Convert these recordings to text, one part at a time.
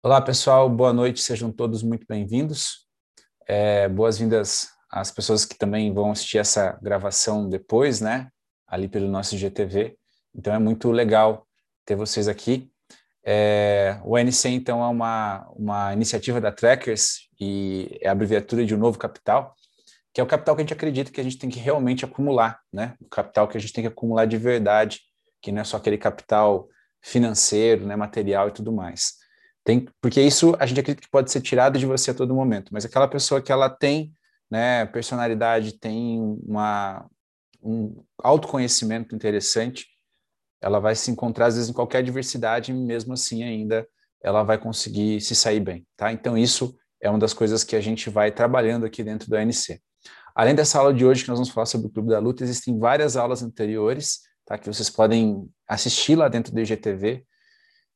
Olá, pessoal, boa noite, sejam todos muito bem-vindos. É, Boas-vindas às pessoas que também vão assistir essa gravação depois, né, ali pelo nosso GTV. Então é muito legal ter vocês aqui. É, o NC, então, é uma, uma iniciativa da Trackers e é a abreviatura de um novo capital, que é o capital que a gente acredita que a gente tem que realmente acumular, né? O capital que a gente tem que acumular de verdade, que não é só aquele capital financeiro, né, material e tudo mais. Tem, porque isso a gente acredita que pode ser tirado de você a todo momento, mas aquela pessoa que ela tem né, personalidade, tem uma, um autoconhecimento interessante, ela vai se encontrar às vezes em qualquer diversidade e mesmo assim ainda ela vai conseguir se sair bem, tá? Então isso é uma das coisas que a gente vai trabalhando aqui dentro do ANC. Além dessa aula de hoje que nós vamos falar sobre o Clube da Luta, existem várias aulas anteriores, tá? Que vocês podem assistir lá dentro do IGTV,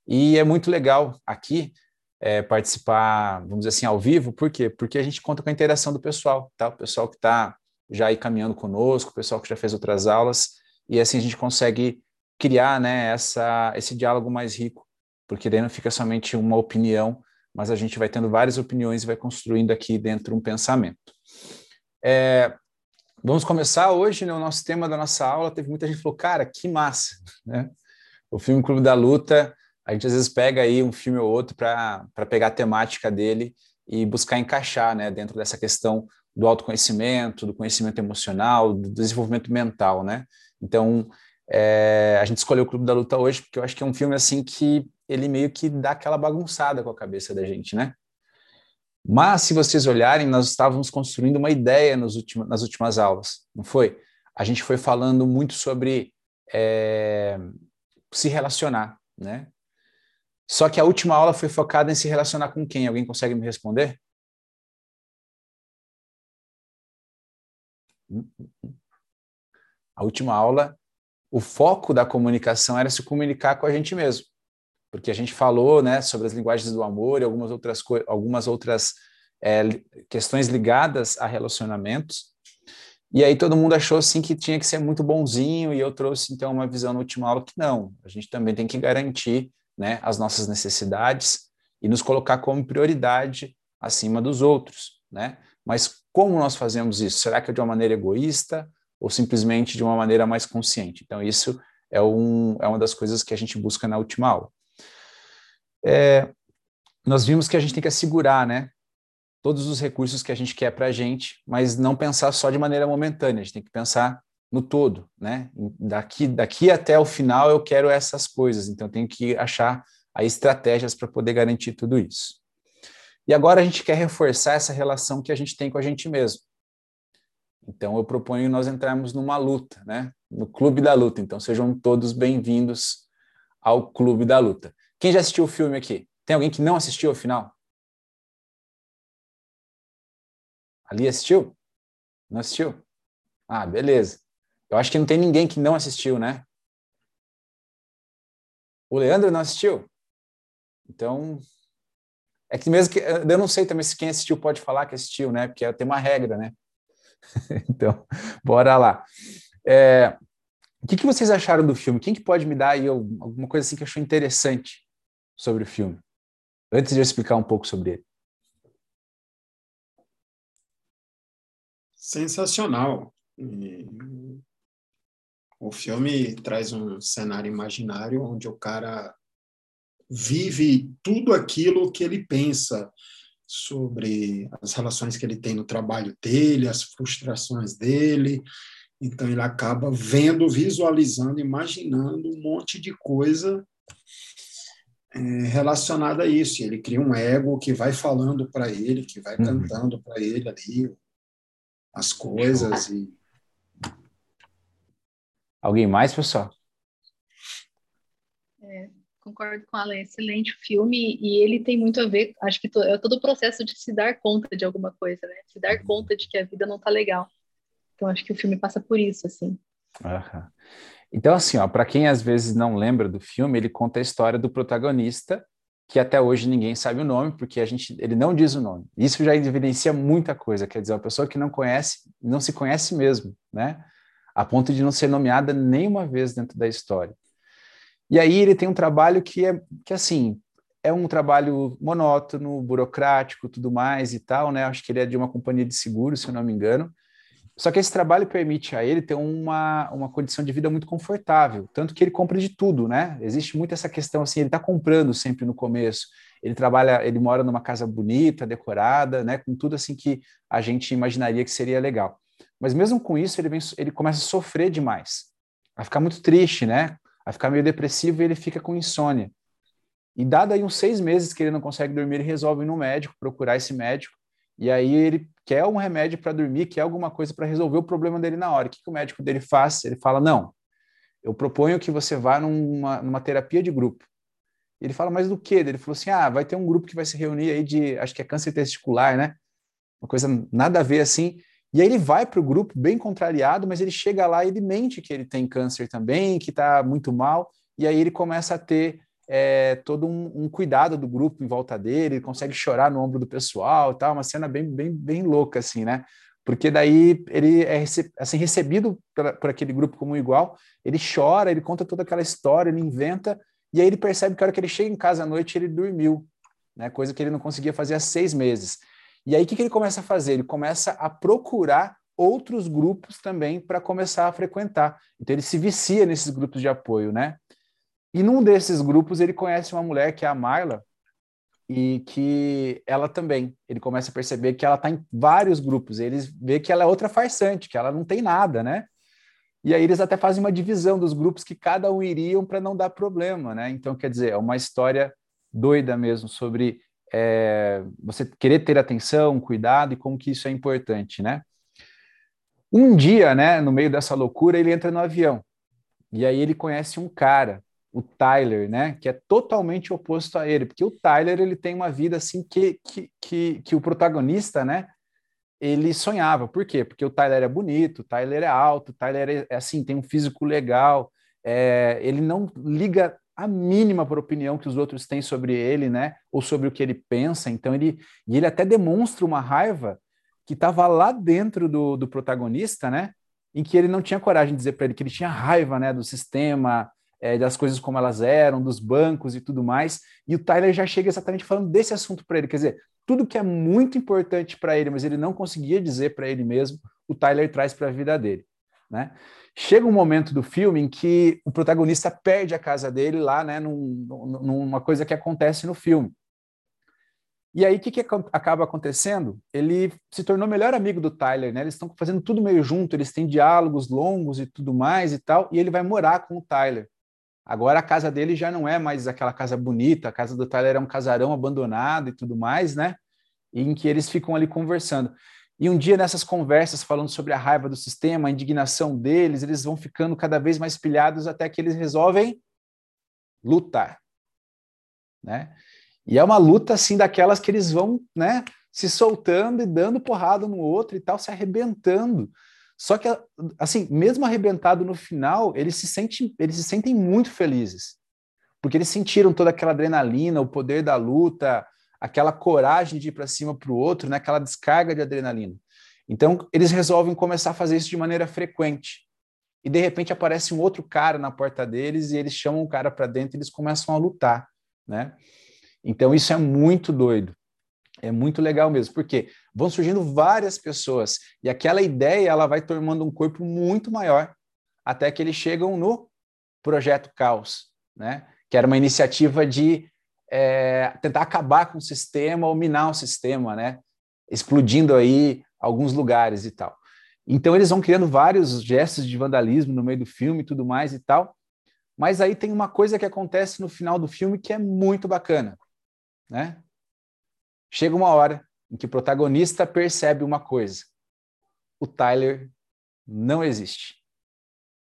e é muito legal aqui é, participar, vamos dizer assim, ao vivo, por quê? Porque a gente conta com a interação do pessoal, tá? O pessoal que está já aí caminhando conosco, o pessoal que já fez outras aulas, e assim a gente consegue criar, né, essa, esse diálogo mais rico, porque daí não fica somente uma opinião, mas a gente vai tendo várias opiniões e vai construindo aqui dentro um pensamento. É, vamos começar hoje, né, o nosso tema da nossa aula, teve muita gente que falou, cara, que massa, né? O filme Clube da Luta a gente às vezes pega aí um filme ou outro para pegar a temática dele e buscar encaixar né, dentro dessa questão do autoconhecimento, do conhecimento emocional, do desenvolvimento mental, né? Então, é, a gente escolheu o Clube da Luta hoje porque eu acho que é um filme assim que ele meio que dá aquela bagunçada com a cabeça da gente, né? Mas, se vocês olharem, nós estávamos construindo uma ideia últimos, nas últimas aulas, não foi? A gente foi falando muito sobre é, se relacionar, né? Só que a última aula foi focada em se relacionar com quem? Alguém consegue me responder? A última aula, o foco da comunicação era se comunicar com a gente mesmo. Porque a gente falou né, sobre as linguagens do amor e algumas outras, algumas outras é, questões ligadas a relacionamentos. E aí todo mundo achou assim que tinha que ser muito bonzinho, e eu trouxe então uma visão na última aula que não, a gente também tem que garantir né, as nossas necessidades e nos colocar como prioridade acima dos outros, né? Mas como nós fazemos isso? Será que é de uma maneira egoísta ou simplesmente de uma maneira mais consciente? Então isso é, um, é uma das coisas que a gente busca na última aula. É, nós vimos que a gente tem que assegurar, né? Todos os recursos que a gente quer para a gente, mas não pensar só de maneira momentânea. A gente tem que pensar no todo, né? Daqui, daqui até o final eu quero essas coisas, então eu tenho que achar aí estratégias para poder garantir tudo isso. E agora a gente quer reforçar essa relação que a gente tem com a gente mesmo. Então eu proponho nós entrarmos numa luta, né? No clube da luta. Então sejam todos bem-vindos ao clube da luta. Quem já assistiu o filme aqui? Tem alguém que não assistiu ao final? Ali assistiu? Não assistiu? Ah, beleza. Eu acho que não tem ninguém que não assistiu, né? O Leandro não assistiu? Então, é que mesmo que eu não sei também se quem assistiu pode falar que assistiu, né? Porque tem uma regra, né? então, bora lá. É, o que, que vocês acharam do filme? Quem que pode me dar aí alguma coisa assim que achou interessante sobre o filme? Antes de eu explicar um pouco sobre ele. Sensacional. O filme traz um cenário imaginário onde o cara vive tudo aquilo que ele pensa sobre as relações que ele tem no trabalho dele, as frustrações dele. Então ele acaba vendo, visualizando, imaginando um monte de coisa é, relacionada a isso. Ele cria um ego que vai falando para ele, que vai uhum. cantando para ele ali as coisas e Alguém mais, pessoal? É, concordo com ela, é excelente filme e ele tem muito a ver, acho que é todo o processo de se dar conta de alguma coisa, né? Se dar uhum. conta de que a vida não tá legal. Então acho que o filme passa por isso, assim. Então, assim, ó, para quem às vezes não lembra do filme, ele conta a história do protagonista, que até hoje ninguém sabe o nome, porque a gente, ele não diz o nome. Isso já evidencia muita coisa, quer dizer, a pessoa que não conhece, não se conhece mesmo, né? A ponto de não ser nomeada nenhuma vez dentro da história. E aí ele tem um trabalho que é que assim é um trabalho monótono, burocrático, tudo mais e tal, né? Acho que ele é de uma companhia de seguro, se eu não me engano. Só que esse trabalho permite a ele ter uma, uma condição de vida muito confortável, tanto que ele compra de tudo, né? Existe muito essa questão assim, ele está comprando sempre no começo. Ele trabalha, ele mora numa casa bonita, decorada, né? Com tudo assim que a gente imaginaria que seria legal. Mas mesmo com isso, ele, vem, ele começa a sofrer demais, a ficar muito triste, né? A ficar meio depressivo e ele fica com insônia. E dado aí uns seis meses que ele não consegue dormir, ele resolve ir no médico, procurar esse médico, e aí ele quer um remédio para dormir, quer alguma coisa para resolver o problema dele na hora. O que, que o médico dele faz? Ele fala: não, eu proponho que você vá numa, numa terapia de grupo. Ele fala, mas do que? Ele falou assim: ah, vai ter um grupo que vai se reunir aí de, acho que é câncer testicular, né? Uma coisa nada a ver assim. E aí ele vai para o grupo bem contrariado, mas ele chega lá e ele mente que ele tem câncer também, que está muito mal, e aí ele começa a ter é, todo um, um, cuidado do grupo em volta dele, ele consegue chorar no ombro do pessoal e tal, uma cena bem, bem, bem louca, assim, né? Porque daí ele é assim, recebido por, por aquele grupo como igual, ele chora, ele conta toda aquela história, ele inventa, e aí ele percebe que a hora que ele chega em casa à noite, ele dormiu, né? Coisa que ele não conseguia fazer há seis meses. E aí o que, que ele começa a fazer? Ele começa a procurar outros grupos também para começar a frequentar. Então ele se vicia nesses grupos de apoio, né? E num desses grupos ele conhece uma mulher que é a Marla e que ela também, ele começa a perceber que ela está em vários grupos, eles vê que ela é outra farsante, que ela não tem nada, né? E aí eles até fazem uma divisão dos grupos que cada um iriam para não dar problema, né? Então, quer dizer, é uma história doida mesmo sobre é, você querer ter atenção, cuidado e como que isso é importante, né? Um dia, né, no meio dessa loucura, ele entra no avião e aí ele conhece um cara o Tyler, né? Que é totalmente oposto a ele, porque o Tyler ele tem uma vida assim que, que, que, que o protagonista, né? Ele sonhava. Por quê? Porque o Tyler é bonito, o Tyler é alto, o Tyler é, é assim, tem um físico legal, é, ele não liga a mínima a opinião que os outros têm sobre ele, né? Ou sobre o que ele pensa. Então ele e ele até demonstra uma raiva que estava lá dentro do, do protagonista, né? Em que ele não tinha coragem de dizer para ele que ele tinha raiva, né? Do sistema, é, das coisas como elas eram, dos bancos e tudo mais. E o Tyler já chega exatamente falando desse assunto para ele. Quer dizer, tudo que é muito importante para ele, mas ele não conseguia dizer para ele mesmo, o Tyler traz para a vida dele. Né? Chega um momento do filme em que o protagonista perde a casa dele lá, né, num, numa coisa que acontece no filme. E aí, o que, que acaba acontecendo? Ele se tornou melhor amigo do Tyler, né? Eles estão fazendo tudo meio junto, eles têm diálogos longos e tudo mais e tal, e ele vai morar com o Tyler. Agora a casa dele já não é mais aquela casa bonita, a casa do Tyler é um casarão abandonado e tudo mais, né? em que eles ficam ali conversando. E um dia nessas conversas, falando sobre a raiva do sistema, a indignação deles, eles vão ficando cada vez mais pilhados até que eles resolvem lutar, né? E é uma luta assim daquelas que eles vão, né, se soltando e dando porrada no outro e tal, se arrebentando. Só que, assim, mesmo arrebentado no final, eles se, sentem, eles se sentem muito felizes. Porque eles sentiram toda aquela adrenalina, o poder da luta, aquela coragem de ir para cima para o outro, né? aquela descarga de adrenalina. Então, eles resolvem começar a fazer isso de maneira frequente. E, de repente, aparece um outro cara na porta deles e eles chamam o cara para dentro e eles começam a lutar. Né? Então, isso é muito doido. É muito legal mesmo, porque vão surgindo várias pessoas e aquela ideia ela vai tomando um corpo muito maior até que eles chegam no projeto Caos, né? Que era uma iniciativa de é, tentar acabar com o sistema ou minar o sistema, né? Explodindo aí alguns lugares e tal. Então eles vão criando vários gestos de vandalismo no meio do filme e tudo mais e tal. Mas aí tem uma coisa que acontece no final do filme que é muito bacana, né? Chega uma hora em que o protagonista percebe uma coisa: o Tyler não existe.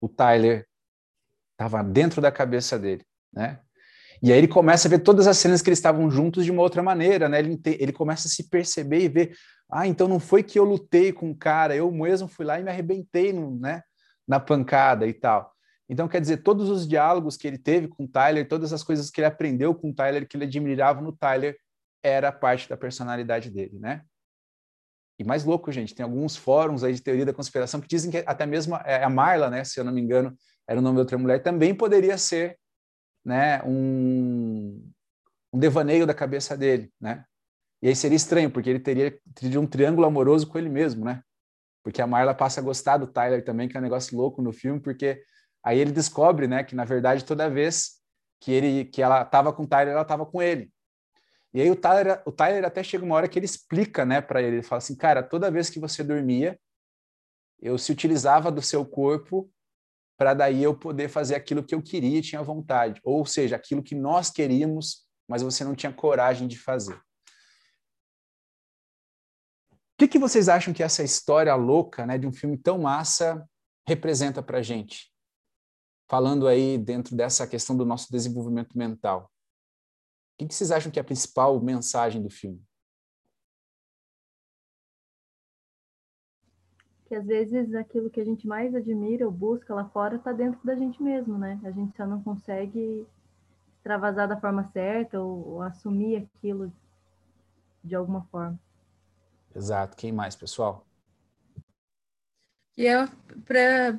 O Tyler estava dentro da cabeça dele, né? E aí ele começa a ver todas as cenas que eles estavam juntos de uma outra maneira, né? Ele, ele começa a se perceber e ver, ah, então não foi que eu lutei com o cara, eu mesmo fui lá e me arrebentei no, né, na pancada e tal. Então, quer dizer, todos os diálogos que ele teve com o Tyler, todas as coisas que ele aprendeu com o Tyler, que ele admirava no Tyler, era parte da personalidade dele, né? E mais louco, gente, tem alguns fóruns aí de teoria da conspiração que dizem que até mesmo a Marla, né, se eu não me engano, era o nome de outra mulher, também poderia ser, né, um, um devaneio da cabeça dele, né? E aí seria estranho, porque ele teria, um triângulo amoroso com ele mesmo, né? Porque a Marla passa a gostar do Tyler também, que é um negócio louco no filme, porque aí ele descobre, né, que na verdade toda vez que ele que ela estava com o Tyler, ela estava com ele. E aí o Tyler, o Tyler até chega uma hora que ele explica, né, para ele, ele fala assim, cara, toda vez que você dormia, eu se utilizava do seu corpo para daí eu poder fazer aquilo que eu queria e tinha vontade, ou seja, aquilo que nós queríamos, mas você não tinha coragem de fazer. O que, que vocês acham que essa história louca, né, de um filme tão massa, representa para gente? Falando aí dentro dessa questão do nosso desenvolvimento mental. O que, que vocês acham que é a principal mensagem do filme? Que às vezes aquilo que a gente mais admira ou busca lá fora está dentro da gente mesmo, né? A gente só não consegue extravasar da forma certa ou, ou assumir aquilo de alguma forma. Exato. Quem mais, pessoal? E é para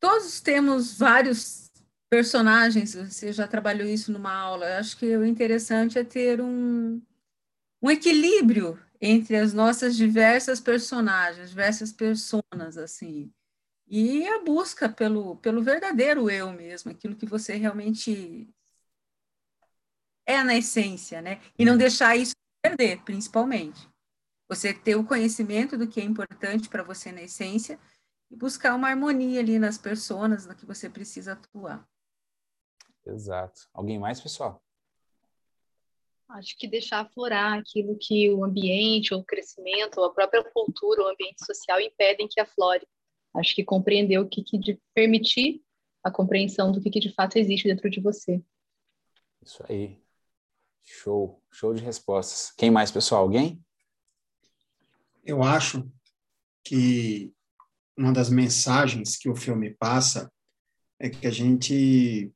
todos temos vários personagens. Você já trabalhou isso numa aula. Eu acho que o interessante é ter um, um equilíbrio entre as nossas diversas personagens, diversas personas, assim. E a busca pelo, pelo verdadeiro eu mesmo, aquilo que você realmente é na essência, né? E não deixar isso perder, principalmente. Você ter o conhecimento do que é importante para você na essência e buscar uma harmonia ali nas pessoas na que você precisa atuar. Exato. Alguém mais, pessoal? Acho que deixar aflorar aquilo que o ambiente, o crescimento, ou a própria cultura, o ambiente social impedem que aflore. Acho que compreender o que, que de permitir a compreensão do que, que de fato existe dentro de você. Isso aí. Show, show de respostas. Quem mais, pessoal? Alguém? Eu acho que uma das mensagens que o filme passa é que a gente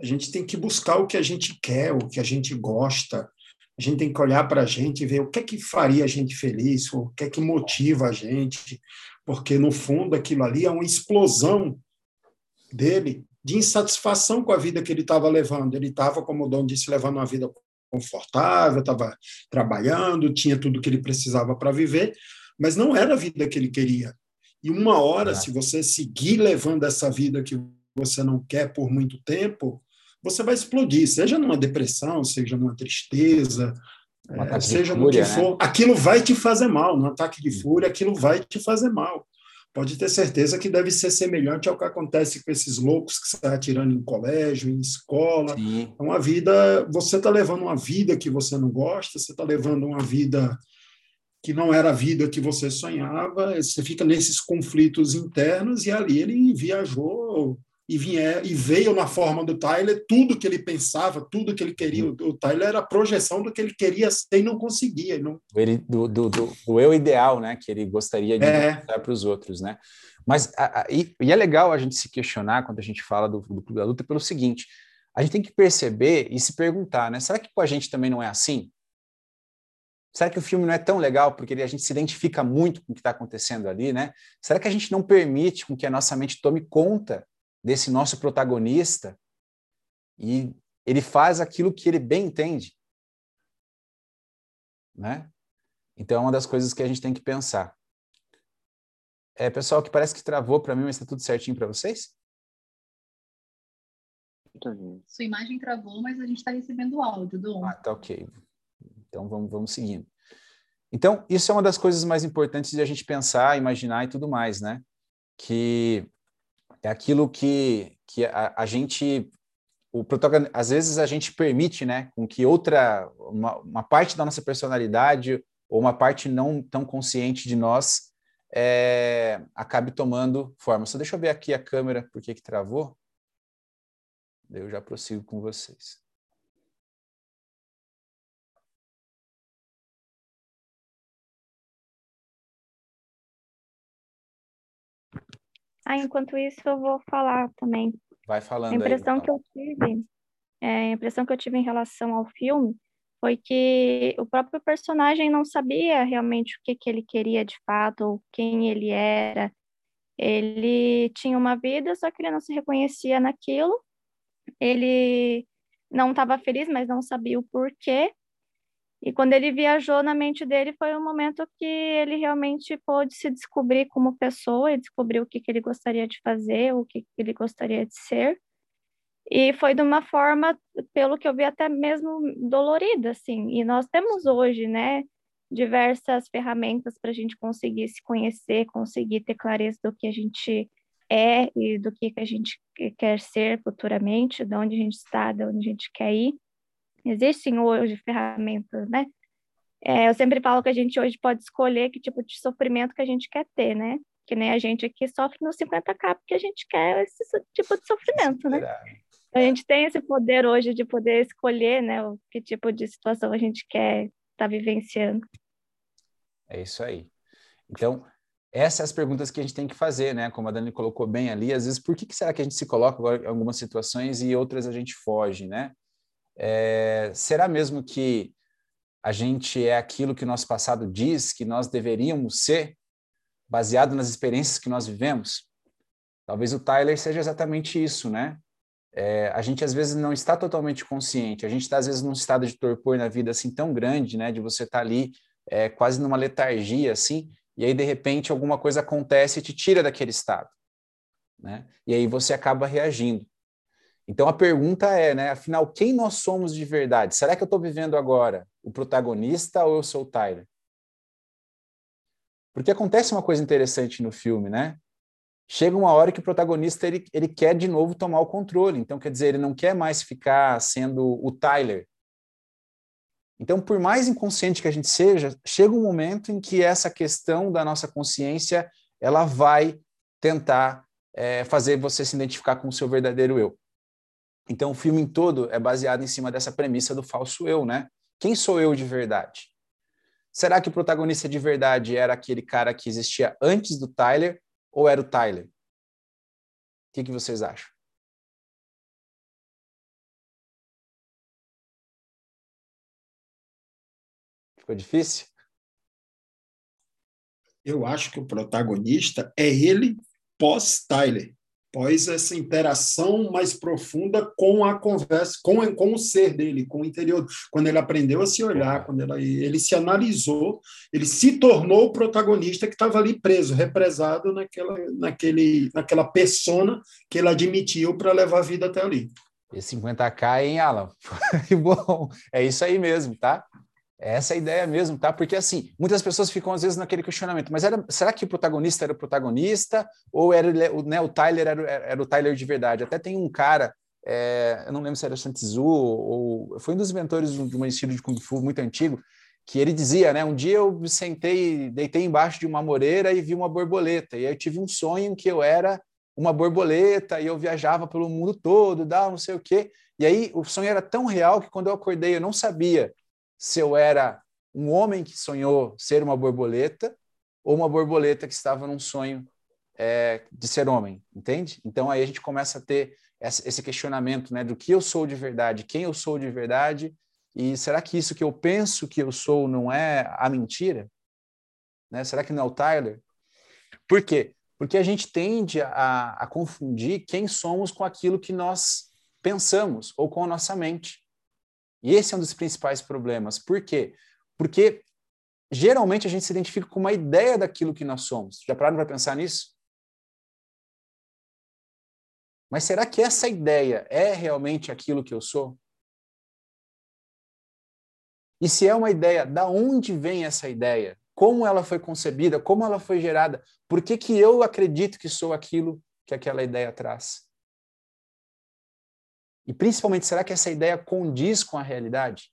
a gente tem que buscar o que a gente quer, o que a gente gosta. A gente tem que olhar para a gente e ver o que é que faria a gente feliz, o que é que motiva a gente, porque no fundo aquilo ali é uma explosão dele de insatisfação com a vida que ele estava levando. Ele estava, como o Dom disse, levando uma vida confortável, estava trabalhando, tinha tudo que ele precisava para viver, mas não era a vida que ele queria. E uma hora, é. se você seguir levando essa vida que você não quer por muito tempo, você vai explodir, seja numa depressão, seja numa tristeza, é, seja no que for, né? aquilo vai te fazer mal, num ataque de fúria, aquilo vai te fazer mal. Pode ter certeza que deve ser semelhante ao que acontece com esses loucos que saem atirando em colégio, em escola. Sim. É uma vida, você está levando uma vida que você não gosta, você está levando uma vida que não era a vida que você sonhava, você fica nesses conflitos internos e ali ele viajou e, vier, e veio na forma do Tyler tudo que ele pensava, tudo que ele queria. Uhum. O, Tyler era a projeção do que ele queria ser e não conseguia. Não... Ele, do, do, do, do eu ideal, né? Que ele gostaria de é. dar para os outros, né? Mas a, a, e, e, é legal a gente se questionar quando a gente fala do, do Clube da Luta pelo seguinte: a gente tem que perceber e se perguntar, né? Será que com a gente também não é assim? Será que o filme não é tão legal porque a gente se identifica muito com o que está acontecendo ali, né? Será que a gente não permite com que a nossa mente tome conta desse nosso protagonista e ele faz aquilo que ele bem entende. Né? Então é uma das coisas que a gente tem que pensar. É, pessoal, que parece que travou para mim, mas está tudo certinho para vocês? Sua imagem travou, mas a gente está recebendo o áudio do Ah, tá ok. Então vamos, vamos seguindo. Então, isso é uma das coisas mais importantes de a gente pensar, imaginar e tudo mais, né? Que é aquilo que, que a, a gente o protagonista, às vezes a gente permite, né, com que outra uma, uma, parte da nossa personalidade ou uma parte não tão consciente de nós é, acabe tomando forma. Só deixa eu ver aqui a câmera, por que que travou? Eu já prossigo com vocês. Ah, enquanto isso eu vou falar também. Vai falando a impressão aí, que eu tive, é, a impressão que eu tive em relação ao filme foi que o próprio personagem não sabia realmente o que, que ele queria de fato, ou quem ele era. Ele tinha uma vida, só que ele não se reconhecia naquilo. Ele não estava feliz, mas não sabia o porquê. E quando ele viajou na mente dele, foi um momento que ele realmente pôde se descobrir como pessoa e descobrir o que, que ele gostaria de fazer, o que, que ele gostaria de ser. E foi de uma forma, pelo que eu vi, até mesmo dolorida, assim. E nós temos hoje, né, diversas ferramentas para a gente conseguir se conhecer, conseguir ter clareza do que a gente é e do que, que a gente quer ser futuramente, de onde a gente está, de onde a gente quer ir. Existem hoje ferramentas, né? É, eu sempre falo que a gente hoje pode escolher que tipo de sofrimento que a gente quer ter, né? Que nem a gente aqui sofre no 50k porque a gente quer esse tipo de sofrimento, né? A gente tem esse poder hoje de poder escolher, né? O que tipo de situação a gente quer estar tá vivenciando. É isso aí. Então, essas são as perguntas que a gente tem que fazer, né? Como a Dani colocou bem ali, às vezes, por que, que será que a gente se coloca em algumas situações e outras a gente foge, né? É, será mesmo que a gente é aquilo que o nosso passado diz que nós deveríamos ser, baseado nas experiências que nós vivemos? Talvez o Tyler seja exatamente isso, né? É, a gente às vezes não está totalmente consciente, a gente está às vezes num estado de torpor na vida assim tão grande, né? De você estar tá ali é, quase numa letargia assim, e aí de repente alguma coisa acontece e te tira daquele estado, né? E aí você acaba reagindo. Então a pergunta é, né, afinal, quem nós somos de verdade? Será que eu estou vivendo agora o protagonista ou eu sou o Tyler? Porque acontece uma coisa interessante no filme, né? Chega uma hora que o protagonista ele, ele quer de novo tomar o controle. Então, quer dizer, ele não quer mais ficar sendo o Tyler. Então, por mais inconsciente que a gente seja, chega um momento em que essa questão da nossa consciência ela vai tentar é, fazer você se identificar com o seu verdadeiro eu. Então, o filme todo é baseado em cima dessa premissa do falso eu, né? Quem sou eu de verdade? Será que o protagonista de verdade era aquele cara que existia antes do Tyler ou era o Tyler? O que, que vocês acham? Ficou difícil? Eu acho que o protagonista é ele pós-Tyler após essa interação mais profunda com a conversa, com, com o ser dele, com o interior. Quando ele aprendeu a se olhar, quando ele, se analisou, ele se tornou o protagonista que estava ali preso, represado naquela, naquele, naquela persona que ele admitiu para levar a vida até ali. E 50k, hein, Alan? Bom, é isso aí mesmo, tá? Essa é a ideia mesmo, tá? Porque assim, muitas pessoas ficam às vezes naquele questionamento, mas era, será que o protagonista era o protagonista ou era né, o Tyler era, era, o Tyler de verdade? Até tem um cara, é, eu não lembro se era Shantizu ou foi um dos inventores de um estilo de kung fu muito antigo, que ele dizia, né? Um dia eu sentei, deitei embaixo de uma moreira e vi uma borboleta, e aí eu tive um sonho que eu era uma borboleta e eu viajava pelo mundo todo, dá não sei o quê. E aí o sonho era tão real que quando eu acordei eu não sabia se eu era um homem que sonhou ser uma borboleta ou uma borboleta que estava num sonho é, de ser homem, entende? Então aí a gente começa a ter esse questionamento, né, do que eu sou de verdade, quem eu sou de verdade, e será que isso que eu penso que eu sou não é a mentira? Né? Será que não é o Tyler? Por quê? Porque a gente tende a, a confundir quem somos com aquilo que nós pensamos ou com a nossa mente. E esse é um dos principais problemas. Por quê? Porque geralmente a gente se identifica com uma ideia daquilo que nós somos. Já pararam para pensar nisso? Mas será que essa ideia é realmente aquilo que eu sou? E se é uma ideia, da onde vem essa ideia? Como ela foi concebida? Como ela foi gerada? Por que, que eu acredito que sou aquilo que aquela ideia traz? E principalmente, será que essa ideia condiz com a realidade?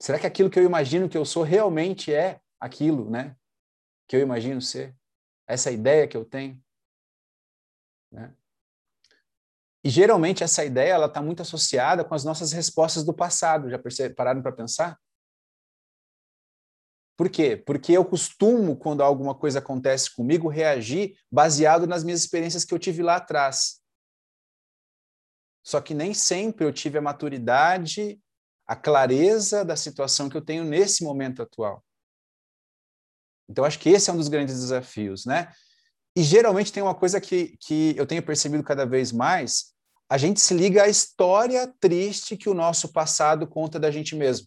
Será que aquilo que eu imagino que eu sou realmente é aquilo, né? Que eu imagino ser? Essa ideia que eu tenho? Né? E geralmente essa ideia ela está muito associada com as nossas respostas do passado. Já pararam para pensar? Por quê? Porque eu costumo, quando alguma coisa acontece comigo, reagir baseado nas minhas experiências que eu tive lá atrás. Só que nem sempre eu tive a maturidade, a clareza da situação que eu tenho nesse momento atual. Então, acho que esse é um dos grandes desafios, né? E geralmente tem uma coisa que, que eu tenho percebido cada vez mais: a gente se liga à história triste que o nosso passado conta da gente mesmo.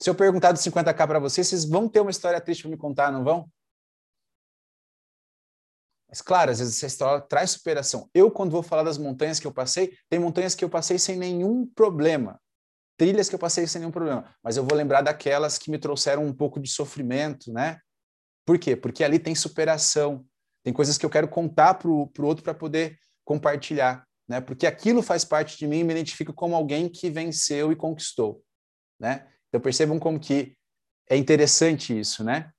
Se eu perguntar do 50k para vocês, vocês vão ter uma história triste para me contar, não vão? Mas, claro, às vezes essa história traz superação. Eu, quando vou falar das montanhas que eu passei, tem montanhas que eu passei sem nenhum problema. Trilhas que eu passei sem nenhum problema. Mas eu vou lembrar daquelas que me trouxeram um pouco de sofrimento, né? Por quê? Porque ali tem superação. Tem coisas que eu quero contar para o outro para poder compartilhar, né? Porque aquilo faz parte de mim e me identifica como alguém que venceu e conquistou, né? Então percebam como que é interessante isso, né?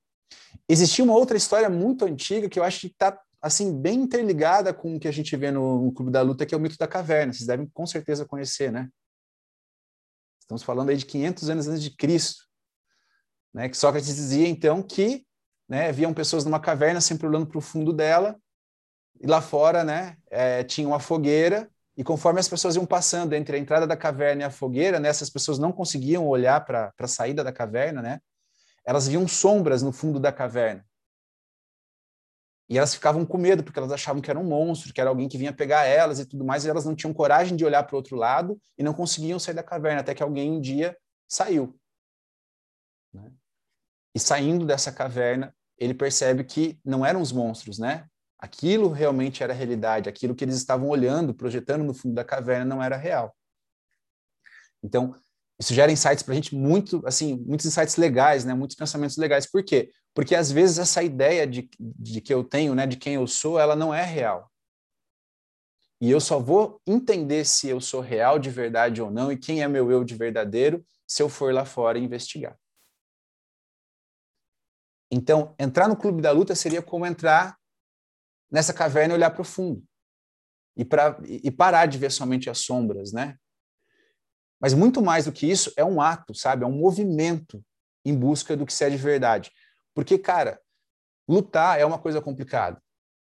Existia uma outra história muito antiga que eu acho que está assim, bem interligada com o que a gente vê no, no, Clube da Luta, que é o mito da caverna. Vocês devem com certeza conhecer, né? Estamos falando aí de 500 anos antes de Cristo, né? Que Sócrates dizia, então, que né, haviam pessoas numa caverna sempre olhando para o fundo dela, e lá fora, né, é, tinha uma fogueira, e conforme as pessoas iam passando entre a entrada da caverna e a fogueira, né, essas pessoas não conseguiam olhar para a saída da caverna, né? Elas viam sombras no fundo da caverna. E elas ficavam com medo, porque elas achavam que era um monstro, que era alguém que vinha pegar elas e tudo mais, e elas não tinham coragem de olhar para o outro lado e não conseguiam sair da caverna, até que alguém um dia saiu. Né? E saindo dessa caverna, ele percebe que não eram os monstros, né? Aquilo realmente era realidade, aquilo que eles estavam olhando, projetando no fundo da caverna não era real. Então, isso gera insights para a gente muito, assim, muitos insights legais, né? Muitos pensamentos legais. Por quê? Porque às vezes essa ideia de, de que eu tenho, né, de quem eu sou, ela não é real. E eu só vou entender se eu sou real de verdade ou não e quem é meu eu de verdadeiro se eu for lá fora investigar. Então, entrar no clube da luta seria como entrar nessa caverna e olhar para o fundo. E, pra, e parar de ver somente as sombras, né? Mas muito mais do que isso, é um ato, sabe? É um movimento em busca do que se é de verdade. Porque, cara, lutar é uma coisa complicada.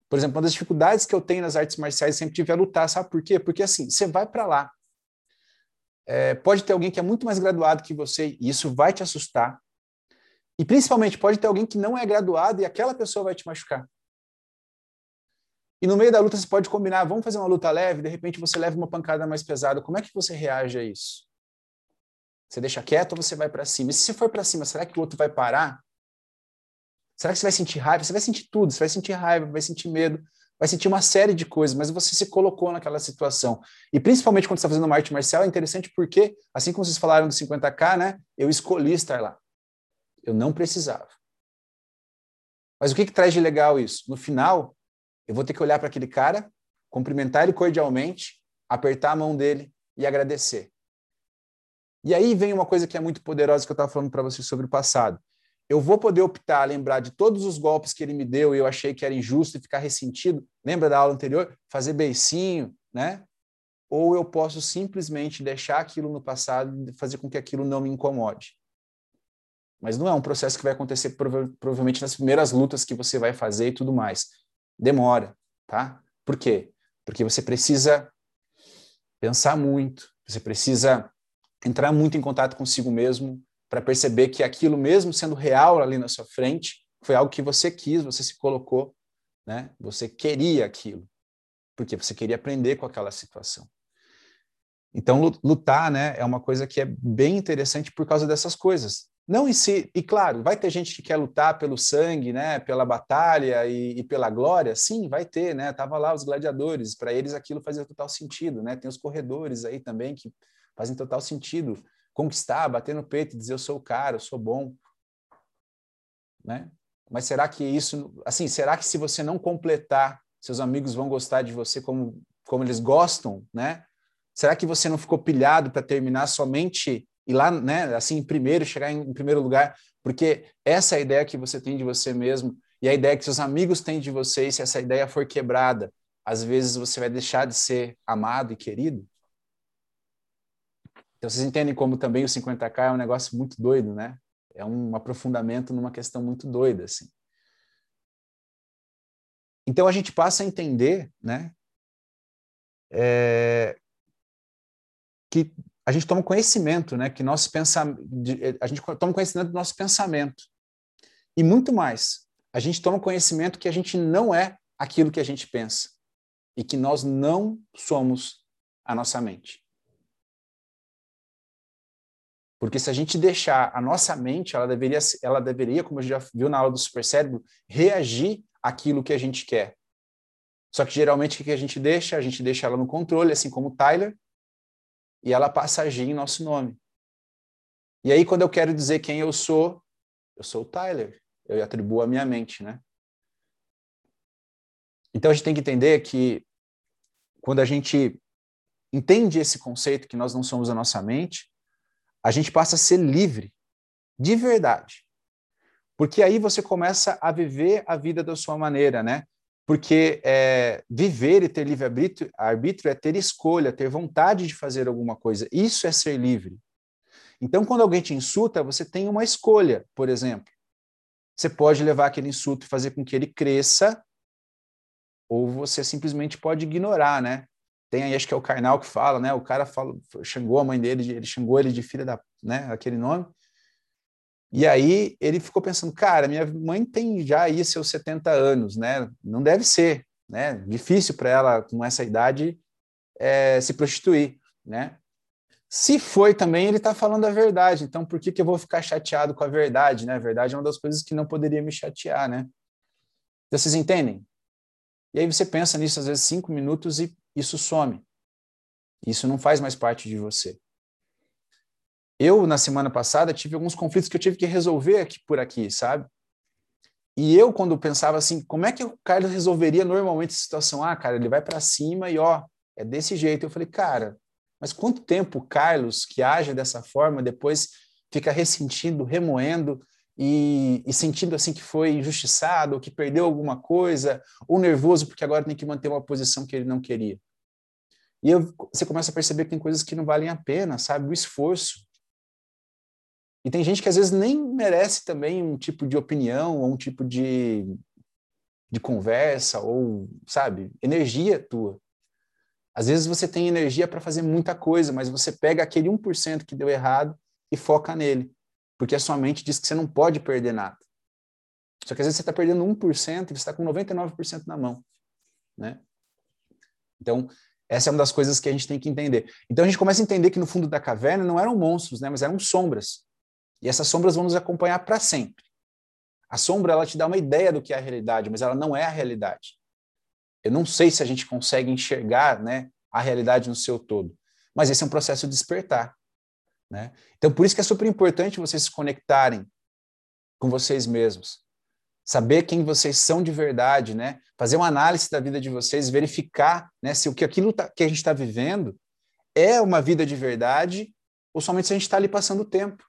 Por exemplo, uma das dificuldades que eu tenho nas artes marciais sempre tive a lutar, sabe por quê? Porque assim, você vai para lá. É, pode ter alguém que é muito mais graduado que você e isso vai te assustar. E principalmente pode ter alguém que não é graduado e aquela pessoa vai te machucar. E no meio da luta você pode combinar, vamos fazer uma luta leve, de repente você leva uma pancada mais pesada. Como é que você reage a isso? Você deixa quieto ou você vai para cima? E se você for para cima, será que o outro vai parar? Será que você vai sentir raiva? Você vai sentir tudo, você vai sentir raiva, vai sentir medo, vai sentir uma série de coisas, mas você se colocou naquela situação. E principalmente quando você está fazendo uma arte marcial, é interessante porque, assim como vocês falaram do 50K, né? Eu escolhi estar lá. Eu não precisava. Mas o que, que traz de legal isso? No final, eu vou ter que olhar para aquele cara, cumprimentar ele cordialmente, apertar a mão dele e agradecer. E aí vem uma coisa que é muito poderosa que eu estava falando para vocês sobre o passado. Eu vou poder optar a lembrar de todos os golpes que ele me deu e eu achei que era injusto e ficar ressentido. Lembra da aula anterior? Fazer beicinho, né? Ou eu posso simplesmente deixar aquilo no passado e fazer com que aquilo não me incomode. Mas não é um processo que vai acontecer prova provavelmente nas primeiras lutas que você vai fazer e tudo mais demora, tá? Por quê? Porque você precisa pensar muito, você precisa entrar muito em contato consigo mesmo para perceber que aquilo mesmo sendo real ali na sua frente, foi algo que você quis, você se colocou, né? Você queria aquilo. Porque você queria aprender com aquela situação. Então, lutar, né, é uma coisa que é bem interessante por causa dessas coisas. Não em si, e claro, vai ter gente que quer lutar pelo sangue, né, pela batalha e, e pela glória, sim, vai ter, né? Tava lá os gladiadores, para eles aquilo fazia total sentido, né? Tem os corredores aí também que fazem total sentido, conquistar, bater no peito dizer eu sou o cara, eu sou bom, né? Mas será que isso, assim, será que se você não completar, seus amigos vão gostar de você como como eles gostam, né? Será que você não ficou pilhado para terminar somente e lá, né, assim, primeiro, chegar em, em primeiro lugar, porque essa é a ideia que você tem de você mesmo e a ideia que seus amigos têm de você, e se essa ideia for quebrada, às vezes você vai deixar de ser amado e querido. Então, vocês entendem como também o 50K é um negócio muito doido, né? É um aprofundamento numa questão muito doida, assim. Então, a gente passa a entender, né? É, que a gente toma conhecimento, né, que nosso pensamento, a gente toma conhecimento do nosso pensamento. E muito mais, a gente toma conhecimento que a gente não é aquilo que a gente pensa. e que nós não somos a nossa mente. Porque se a gente deixar a nossa mente, ela deveria, ela deveria, como a gente já viu na aula do supercérebro, reagir àquilo que a gente quer. Só que geralmente o que a gente deixa? A gente deixa ela no controle, assim como o Tyler, e ela passa a agir em nosso nome. E aí, quando eu quero dizer quem eu sou, eu sou o Tyler. Eu atribuo a minha mente, né? Então a gente tem que entender que quando a gente entende esse conceito que nós não somos a nossa mente, a gente passa a ser livre, de verdade. Porque aí você começa a viver a vida da sua maneira, né? Porque é, viver e ter livre-arbítrio arbítrio é ter escolha, ter vontade de fazer alguma coisa. Isso é ser livre. Então, quando alguém te insulta, você tem uma escolha, por exemplo. Você pode levar aquele insulto e fazer com que ele cresça, ou você simplesmente pode ignorar, né? Tem aí, acho que é o Karnal que fala, né? O cara fala, xingou a mãe dele, ele xingou ele de filha da, né? Aquele nome. E aí ele ficou pensando, cara, minha mãe tem já aí seus 70 anos, né? Não deve ser, né? Difícil para ela com essa idade é, se prostituir, né? Se foi também, ele está falando a verdade. Então, por que, que eu vou ficar chateado com a verdade, né? A verdade é uma das coisas que não poderia me chatear, né? Então, vocês entendem? E aí você pensa nisso às vezes cinco minutos e isso some. Isso não faz mais parte de você. Eu, na semana passada, tive alguns conflitos que eu tive que resolver aqui por aqui, sabe? E eu, quando pensava assim, como é que o Carlos resolveria normalmente essa situação? Ah, cara, ele vai para cima e ó, é desse jeito. Eu falei, cara, mas quanto tempo o Carlos, que age dessa forma, depois fica ressentindo, remoendo e, e, sentindo assim que foi injustiçado, ou que perdeu alguma coisa, ou nervoso porque agora tem que manter uma posição que ele não queria. E eu, você começa a perceber que tem coisas que não valem a pena, sabe? O esforço. E tem gente que às vezes nem merece também um tipo de opinião, ou um tipo de, de conversa, ou, sabe, energia tua. Às vezes você tem energia para fazer muita coisa, mas você pega aquele 1% que deu errado e foca nele porque a sua mente diz que você não pode perder nada. Só que às vezes você está perdendo 1% e você está com 99% na mão. Né? Então, essa é uma das coisas que a gente tem que entender. Então, a gente começa a entender que no fundo da caverna não eram monstros, né? mas eram sombras. E essas sombras vão nos acompanhar para sempre. A sombra, ela te dá uma ideia do que é a realidade, mas ela não é a realidade. Eu não sei se a gente consegue enxergar né, a realidade no seu todo, mas esse é um processo de despertar. Né? Então, por isso que é super importante vocês se conectarem com vocês mesmos. Saber quem vocês são de verdade, né? Fazer uma análise da vida de vocês, verificar né, se o que aquilo tá, que a gente está vivendo é uma vida de verdade ou somente se a gente está ali passando tempo.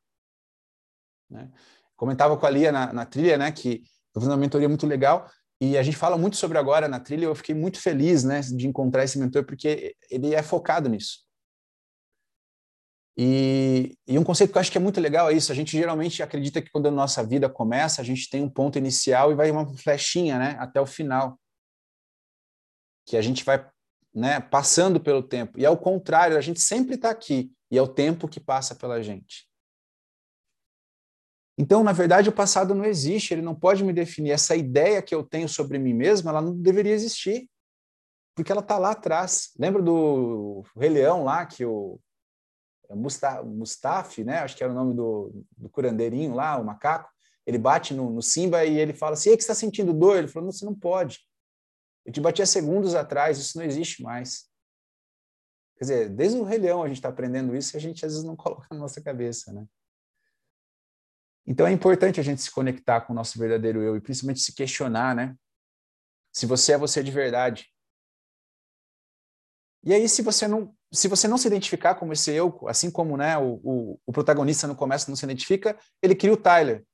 Né? Comentava com a Lia na, na trilha, né, que estou fazendo uma mentoria muito legal e a gente fala muito sobre agora na trilha. Eu fiquei muito feliz, né, de encontrar esse mentor porque ele é focado nisso. E, e, um conceito que eu acho que é muito legal é isso. A gente geralmente acredita que quando a nossa vida começa, a gente tem um ponto inicial e vai uma flechinha, né, até o final. Que a gente vai, né, passando pelo tempo. E ao contrário, a gente sempre está aqui e é o tempo que passa pela gente. Então, na verdade, o passado não existe, ele não pode me definir. Essa ideia que eu tenho sobre mim mesmo, ela não deveria existir, porque ela está lá atrás. Lembra do Rei Leão lá, que o Mustafa, né? Acho que era o nome do, do curandeirinho lá, o macaco. Ele bate no, no Simba e ele fala assim: "E que está sentindo dor?" Ele falou: "Não, você não pode. Eu te bati há segundos atrás, isso não existe mais." Quer dizer, desde o Rei Leão a gente está aprendendo isso e a gente às vezes não coloca na nossa cabeça, né? Então é importante a gente se conectar com o nosso verdadeiro eu e principalmente se questionar, né? Se você é você de verdade. E aí, se você não se você não se identificar como esse eu, assim como né, o, o, o, protagonista no começo não se identifica, ele cria o Tyler.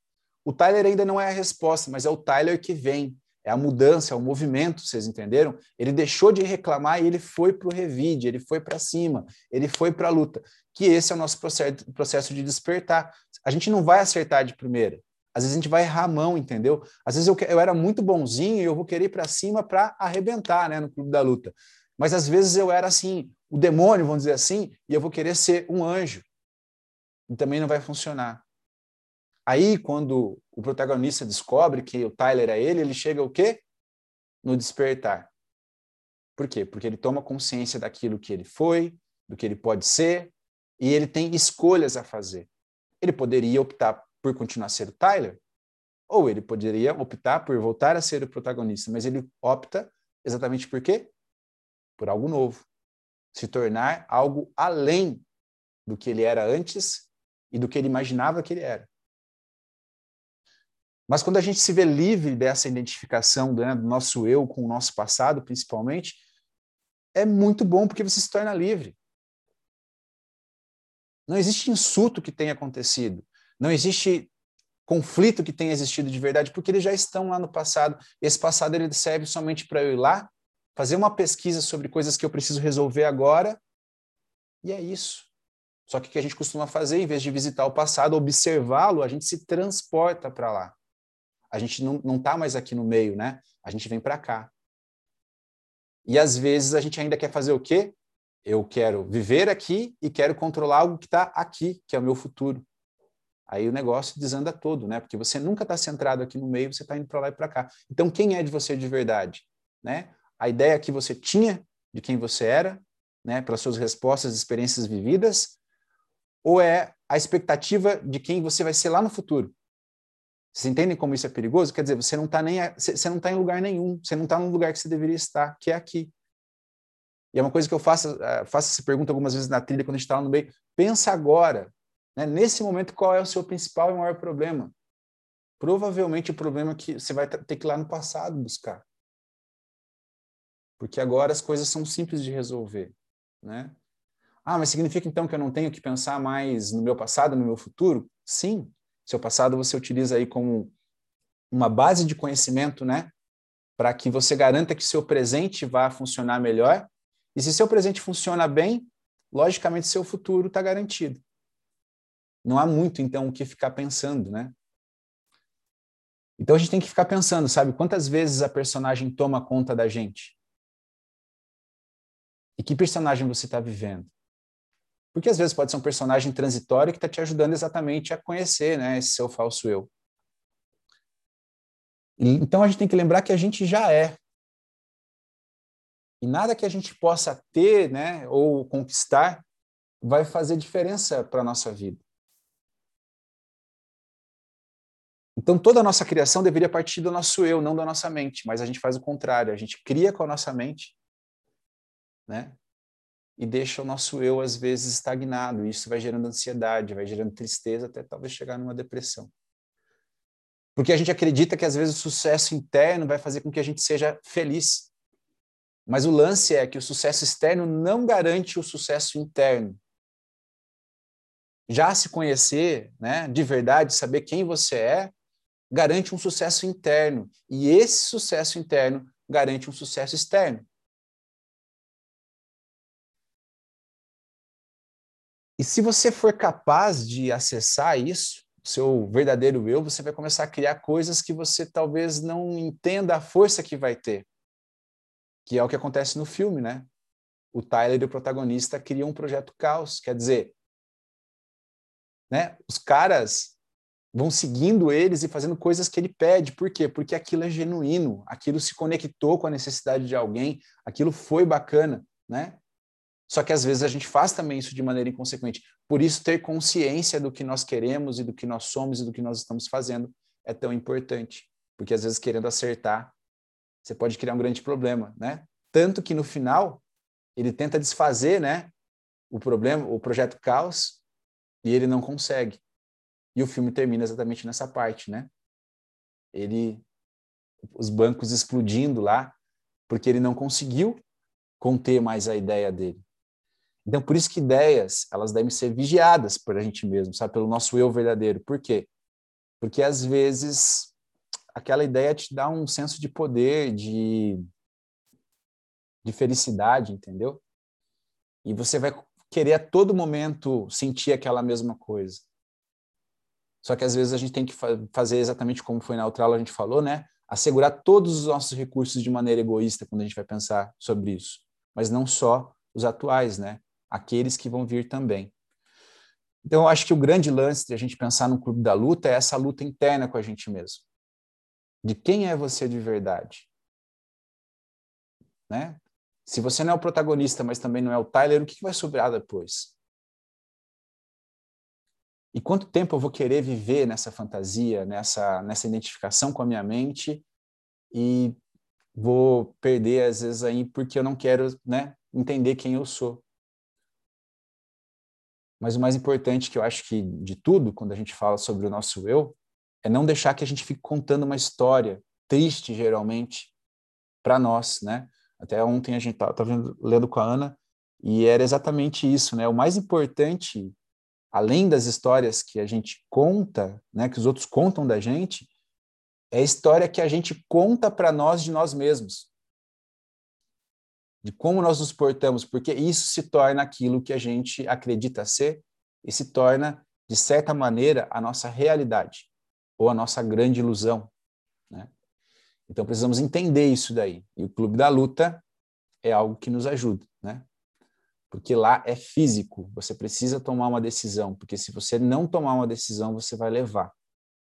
O Tyler ainda não é a resposta, mas é o Tyler que vem. É a mudança, é o movimento, vocês entenderam? Ele deixou de reclamar e ele foi para o revide, ele foi para cima, ele foi para a luta. Que esse é o nosso processo, de despertar. A gente não vai acertar de primeira. Às vezes a gente vai errar a mão, entendeu? Às vezes eu, eu era muito bonzinho e eu vou querer ir para cima para arrebentar né, no clube da luta. Mas às vezes eu era assim, o demônio, vamos dizer assim, e eu vou querer ser um anjo. E também não vai funcionar. Aí, quando o protagonista descobre que o Tyler é ele, ele chega o quê? No despertar. Por quê? Porque ele toma consciência daquilo que ele foi, do que ele pode ser, e ele tem escolhas a fazer. Ele poderia optar por continuar ser o Tyler, ou ele poderia optar por voltar a ser o protagonista, mas ele opta exatamente por quê? Por algo novo. Se tornar algo além do que ele era antes e do que ele imaginava que ele era. Mas quando a gente se vê livre dessa identificação né, do nosso eu com o nosso passado, principalmente, é muito bom porque você se torna livre. Não existe insulto que tenha acontecido. Não existe conflito que tenha existido de verdade, porque eles já estão lá no passado. Esse passado ele serve somente para eu ir lá, fazer uma pesquisa sobre coisas que eu preciso resolver agora, e é isso. Só que o que a gente costuma fazer, em vez de visitar o passado, observá-lo, a gente se transporta para lá. A gente não está mais aqui no meio, né? A gente vem para cá. E às vezes a gente ainda quer fazer o quê? Eu quero viver aqui e quero controlar algo que está aqui, que é o meu futuro. Aí o negócio desanda todo, né? Porque você nunca está centrado aqui no meio, você está indo para lá e para cá. Então, quem é de você de verdade? Né? A ideia que você tinha de quem você era, né? Para suas respostas, experiências vividas, ou é a expectativa de quem você vai ser lá no futuro? Vocês entendem como isso é perigoso? Quer dizer, você não está nem você não tá em lugar nenhum, você não está no lugar que você deveria estar, que é aqui. E é uma coisa que eu faço, eh, faço essa pergunta algumas vezes na trilha quando a gente está lá no meio. Pensa agora, né, nesse momento, qual é o seu principal e maior problema? Provavelmente o problema que você vai ter que ir lá no passado buscar. Porque agora as coisas são simples de resolver, né? Ah, mas significa então que eu não tenho que pensar mais no meu passado, no meu futuro? Sim, seu passado você utiliza aí como uma base de conhecimento, né? Para que você garanta que seu presente vá funcionar melhor. E se seu presente funciona bem, logicamente seu futuro está garantido. Não há muito, então, o que ficar pensando, né? Então a gente tem que ficar pensando, sabe? Quantas vezes a personagem toma conta da gente? E que personagem você está vivendo? Porque às vezes pode ser um personagem transitório que está te ajudando exatamente a conhecer né, esse seu falso eu. Então a gente tem que lembrar que a gente já é. E nada que a gente possa ter né, ou conquistar vai fazer diferença para a nossa vida. Então toda a nossa criação deveria partir do nosso eu, não da nossa mente, mas a gente faz o contrário, a gente cria com a nossa mente, né? e deixa o nosso eu, às vezes, estagnado. Isso vai gerando ansiedade, vai gerando tristeza, até talvez chegar numa depressão. Porque a gente acredita que, às vezes, o sucesso interno vai fazer com que a gente seja feliz. Mas o lance é que o sucesso externo não garante o sucesso interno. Já se conhecer, né, de verdade, saber quem você é, garante um sucesso interno. E esse sucesso interno garante um sucesso externo. E se você for capaz de acessar isso, seu verdadeiro eu, você vai começar a criar coisas que você talvez não entenda a força que vai ter. Que é o que acontece no filme, né? O Tyler, o protagonista, cria um projeto caos. Quer dizer, né? Os caras vão seguindo eles e fazendo coisas que ele pede. Por quê? Porque aquilo é genuíno, aquilo se conectou com a necessidade de alguém, aquilo foi bacana, né? Só que às vezes a gente faz também isso de maneira inconsequente. Por isso, ter consciência do que nós queremos e do que nós somos e do que nós estamos fazendo é tão importante. Porque às vezes, querendo acertar, você pode criar um grande problema, né? Tanto que no final, ele tenta desfazer, né? O problema, o projeto Caos, e ele não consegue. E o filme termina exatamente nessa parte, né? Ele, os bancos explodindo lá, porque ele não conseguiu conter mais a ideia dele. Então, por isso que ideias, elas devem ser vigiadas por a gente mesmo, sabe? Pelo nosso eu verdadeiro. Por quê? Porque, às vezes, aquela ideia te dá um senso de poder, de, de felicidade, entendeu? E você vai querer a todo momento sentir aquela mesma coisa. Só que, às vezes, a gente tem que fazer exatamente como foi na outra aula a gente falou, né? Assegurar todos os nossos recursos de maneira egoísta quando a gente vai pensar sobre isso. Mas não só os atuais, né? Aqueles que vão vir também. Então, eu acho que o grande lance de a gente pensar no clube da luta é essa luta interna com a gente mesmo. De quem é você de verdade? Né? Se você não é o protagonista, mas também não é o Tyler, o que vai sobrar depois? E quanto tempo eu vou querer viver nessa fantasia, nessa, nessa identificação com a minha mente e vou perder às vezes aí porque eu não quero né, entender quem eu sou. Mas o mais importante que eu acho que de tudo, quando a gente fala sobre o nosso eu, é não deixar que a gente fique contando uma história triste, geralmente, para nós, né? Até ontem a gente estava tá, lendo com a Ana e era exatamente isso, né? O mais importante além das histórias que a gente conta, né, que os outros contam da gente, é a história que a gente conta para nós de nós mesmos. De como nós nos portamos, porque isso se torna aquilo que a gente acredita ser e se torna, de certa maneira, a nossa realidade ou a nossa grande ilusão. Né? Então precisamos entender isso daí. E o Clube da Luta é algo que nos ajuda. Né? porque lá é físico, você precisa tomar uma decisão, porque se você não tomar uma decisão, você vai levar,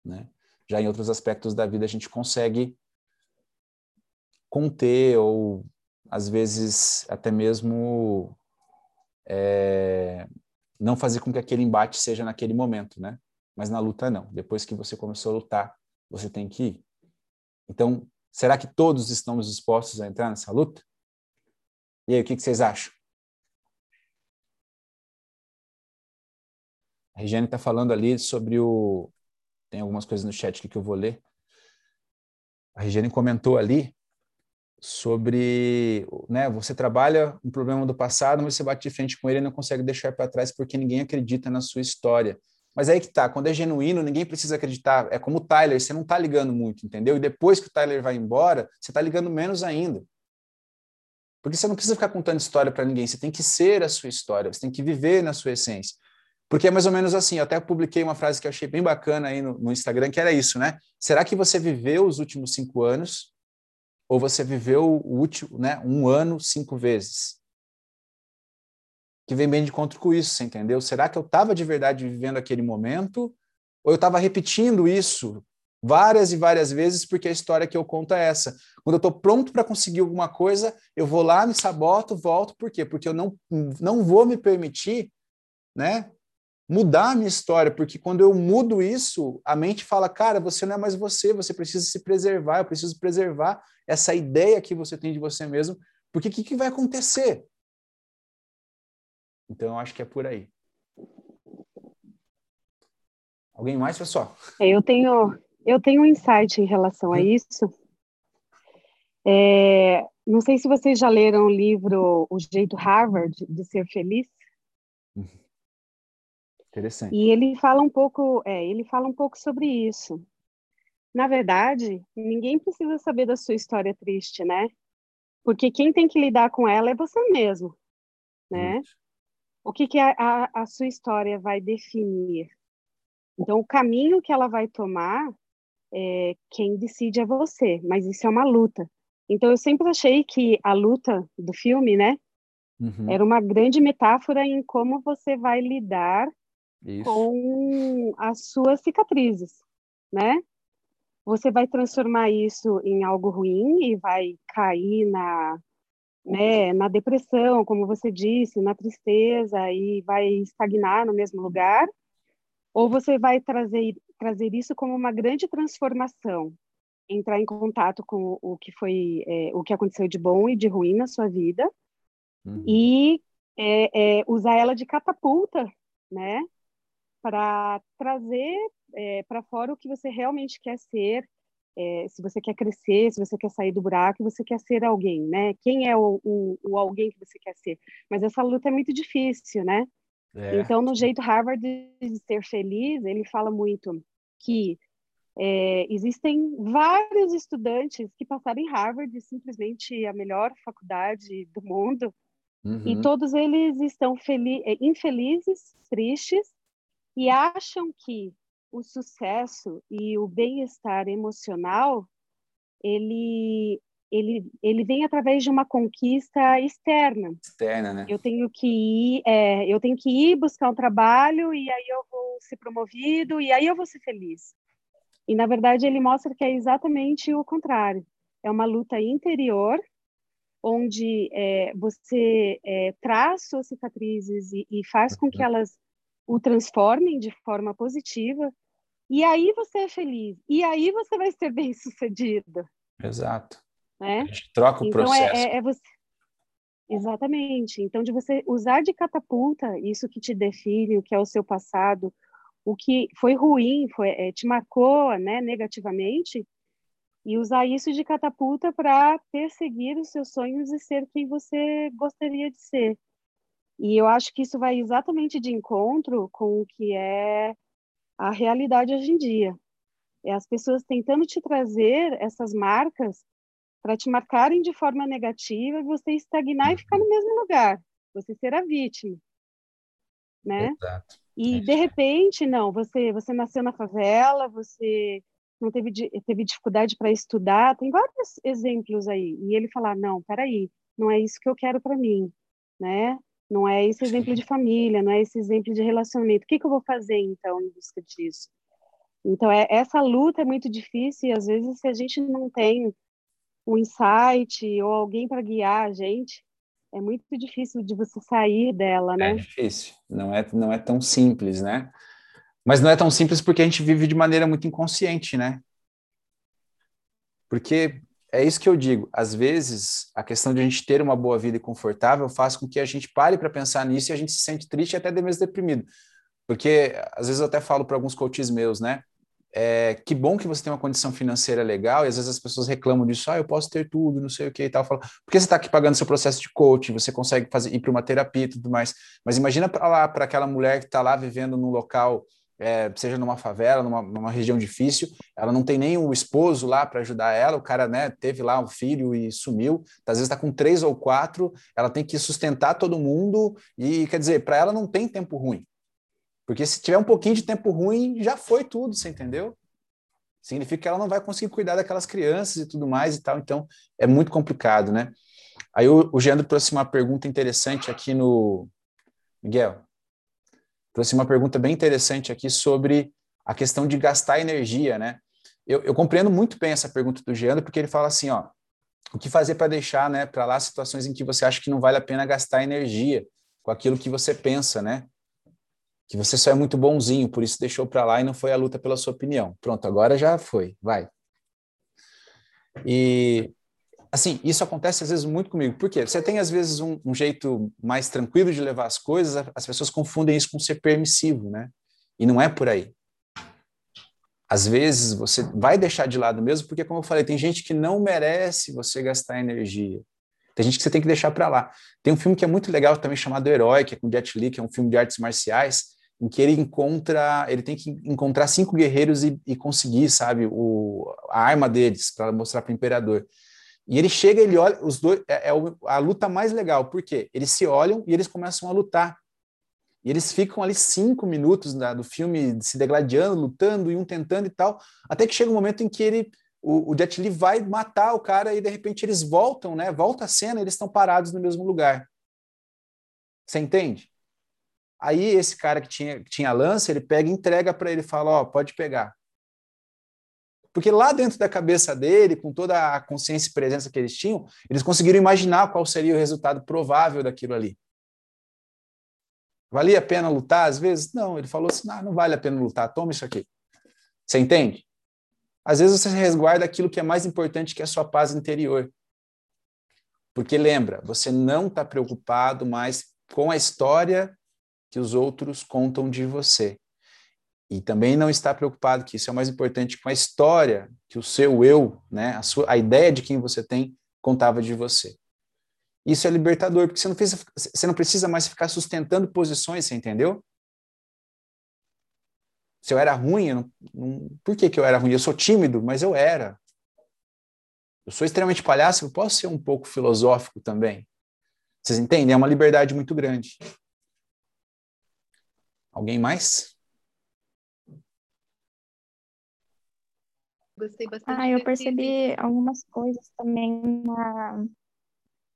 né? Já em outros aspectos da vida a gente consegue conter ou às vezes até mesmo é, não fazer com que aquele embate seja naquele momento, né? Mas na luta não. Depois que você começou a lutar, você tem que ir. Então, será que todos estamos dispostos a entrar nessa luta? E aí, o que, que vocês acham? A Regiane está falando ali sobre o. Tem algumas coisas no chat que eu vou ler. A Regiane comentou ali sobre, né, você trabalha um problema do passado, mas você bate de frente com ele e não consegue deixar para trás porque ninguém acredita na sua história. Mas aí que tá, quando é genuíno, ninguém precisa acreditar. É como o Tyler, você não tá ligando muito, entendeu? E depois que o Tyler vai embora, você tá ligando menos ainda. Porque você não precisa ficar contando história para ninguém, você tem que ser a sua história, você tem que viver na sua essência. Porque é mais ou menos assim, eu até publiquei uma frase que eu achei bem bacana aí no, no Instagram, que era isso, né? Será que você viveu os últimos cinco anos ou você viveu o último, né, um ano cinco vezes? Que vem bem de encontro com isso, você entendeu? Será que eu estava de verdade vivendo aquele momento ou eu estava repetindo isso várias e várias vezes porque a história que eu conto é essa. Quando eu estou pronto para conseguir alguma coisa, eu vou lá, me saboto, volto. Por quê? Porque eu não, não vou me permitir né, mudar a minha história, porque quando eu mudo isso, a mente fala, cara, você não é mais você, você precisa se preservar, eu preciso preservar essa ideia que você tem de você mesmo, porque o que, que vai acontecer? Então, eu acho que é por aí. Alguém mais, pessoal? É, eu tenho, eu tenho um insight em relação a isso. É, não sei se vocês já leram o livro O Jeito Harvard de Ser Feliz. Uhum. Interessante. E ele fala um pouco, é, ele fala um pouco sobre isso. Na verdade, ninguém precisa saber da sua história triste, né? Porque quem tem que lidar com ela é você mesmo, né? Isso. O que, que a, a, a sua história vai definir? Então, o caminho que ela vai tomar, é, quem decide é você, mas isso é uma luta. Então, eu sempre achei que a luta do filme, né, uhum. era uma grande metáfora em como você vai lidar isso. com as suas cicatrizes, né? Você vai transformar isso em algo ruim e vai cair na, né, na depressão, como você disse, na tristeza e vai estagnar no mesmo lugar, ou você vai trazer trazer isso como uma grande transformação, entrar em contato com o que foi é, o que aconteceu de bom e de ruim na sua vida uhum. e é, é, usar ela de catapulta, né, para trazer é, para fora o que você realmente quer ser, é, se você quer crescer, se você quer sair do buraco, você quer ser alguém, né? Quem é o, o, o alguém que você quer ser? Mas essa luta é muito difícil, né? É. Então, no jeito Harvard de ser feliz, ele fala muito que é, existem vários estudantes que passaram em Harvard, simplesmente a melhor faculdade do mundo, uhum. e todos eles estão é, infelizes, tristes, e acham que o sucesso e o bem-estar emocional ele ele ele vem através de uma conquista externa. Externa, né? Eu tenho que ir, é, eu tenho que ir buscar um trabalho e aí eu vou ser promovido e aí eu vou ser feliz. E na verdade ele mostra que é exatamente o contrário. É uma luta interior onde é, você é, traz suas cicatrizes e, e faz com que uhum. elas o transformem de forma positiva, e aí você é feliz, e aí você vai ser bem sucedido. Exato. Né? A gente troca o então, processo. É, é, é você... Exatamente. Então, de você usar de catapulta isso que te define, o que é o seu passado, o que foi ruim, foi, é, te marcou né, negativamente, e usar isso de catapulta para perseguir os seus sonhos e ser quem você gostaria de ser. E eu acho que isso vai exatamente de encontro com o que é a realidade hoje em dia. É as pessoas tentando te trazer essas marcas para te marcarem de forma negativa e você estagnar e ficar no mesmo lugar, você ser a vítima, né? Exato. E de repente, não, você você nasceu na favela, você não teve teve dificuldade para estudar, tem vários exemplos aí. E ele falar, não, peraí, não é isso que eu quero para mim, né? Não é esse exemplo de família, não é esse exemplo de relacionamento. O que, que eu vou fazer então em busca disso? Então é essa luta é muito difícil e às vezes se a gente não tem um insight ou alguém para guiar a gente, é muito difícil de você sair dela, né? É difícil, não é, não é tão simples, né? Mas não é tão simples porque a gente vive de maneira muito inconsciente, né? Porque é isso que eu digo, às vezes a questão de a gente ter uma boa vida e confortável faz com que a gente pare para pensar nisso e a gente se sente triste e até mesmo deprimido. Porque às vezes eu até falo para alguns coaches meus, né? é, que bom que você tem uma condição financeira legal, e às vezes as pessoas reclamam disso, ah, eu posso ter tudo, não sei o que e tal. Falo, por que você está aqui pagando seu processo de coaching? Você consegue fazer, ir para uma terapia e tudo mais. Mas imagina para lá, para aquela mulher que está lá vivendo num local, é, seja numa favela, numa, numa, região difícil, ela não tem nem o esposo lá para ajudar ela, o cara né, teve lá um filho e sumiu, às vezes está com três ou quatro, ela tem que sustentar todo mundo, e quer dizer, para ela não tem tempo ruim. Porque se tiver um pouquinho de tempo ruim, já foi tudo, você entendeu? Significa que ela não vai conseguir cuidar daquelas crianças e tudo mais e tal. Então, é muito complicado, né? Aí o, o Geandro trouxe uma pergunta interessante aqui no... Miguel, trouxe uma pergunta bem interessante aqui sobre a questão de gastar energia, né? Eu, eu compreendo muito bem essa pergunta do Geandro, porque ele fala assim, ó, o que fazer para deixar, né, para lá situações em que você acha que não vale a pena gastar energia com aquilo que você pensa, né? que você só é muito bonzinho, por isso deixou para lá e não foi a luta pela sua opinião. Pronto, agora já foi, vai. E assim, isso acontece às vezes muito comigo. Por quê? Você tem às vezes um, um, jeito mais tranquilo de levar as coisas, as pessoas confundem isso com ser permissivo, né? E não é por aí. Às vezes você vai deixar de lado mesmo, porque como eu falei, tem gente que não merece você gastar energia. Tem gente que você tem que deixar para lá. Tem um filme que é muito legal também chamado Herói, que é com Jet Li, que é um filme de artes marciais, em que ele encontra, ele tem que encontrar cinco guerreiros e, e conseguir, sabe, o, a arma deles para mostrar para o imperador. E ele chega, ele olha, os dois, é, é, a luta mais legal, porque eles se olham e eles começam a lutar. E eles ficam ali cinco minutos da, do filme se degladiando, lutando e um tentando e tal, até que chega um momento em que ele, o, o Jet Li vai matar o cara e de repente eles voltam, né? Volta a cena, eles estão parados no mesmo lugar. Você entende? Aí esse cara que tinha, que tinha lança, ele pega entrega para ele, fala, ó, oh, pode pegar. Porque lá dentro da cabeça dele, com toda a consciência e presença que eles tinham, eles conseguiram imaginar qual seria o resultado provável daquilo ali. Valia a pena lutar às vezes? Não, ele falou assim: não, não vale a pena lutar, toma isso aqui. Você entende? Às vezes você resguarda aquilo que é mais importante, que é a sua paz interior. Porque lembra, você não está preocupado mais com a história que os outros contam de você. E também não está preocupado, que isso é o mais importante, com a história que o seu eu, né, a, sua, a ideia de quem você tem, contava de você. Isso é libertador, porque você não, precisa, você não precisa mais ficar sustentando posições, você entendeu? Se eu era ruim, eu não, não, por que, que eu era ruim? Eu sou tímido, mas eu era. Eu sou extremamente palhaço, eu posso ser um pouco filosófico também. Vocês entendem? É uma liberdade muito grande. Alguém mais? Gostei bastante. Ah, eu percebi algumas coisas também na,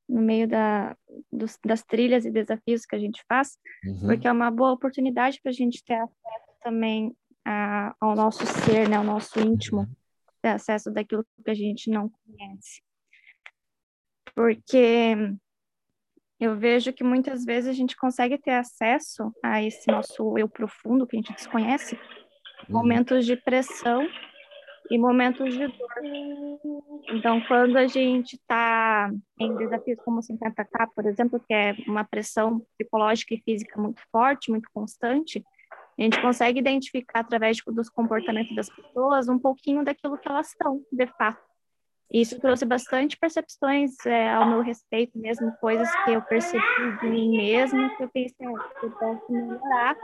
no meio da, dos, das trilhas e desafios que a gente faz, uhum. porque é uma boa oportunidade para a gente ter acesso também a, ao nosso ser, né, ao nosso íntimo, uhum. ter acesso daquilo que a gente não conhece. porque eu vejo que muitas vezes a gente consegue ter acesso a esse nosso eu profundo que a gente desconhece, Uhum. momentos de pressão e momentos de dor. Então, quando a gente está em desafios como o 50K, por exemplo, que é uma pressão psicológica e física muito forte, muito constante, a gente consegue identificar através dos comportamentos das pessoas um pouquinho daquilo que elas estão, de fato. Isso trouxe bastante percepções é, ao meu respeito, mesmo coisas que eu percebi de mim mesma, que eu pensei, ah, eu posso melhorar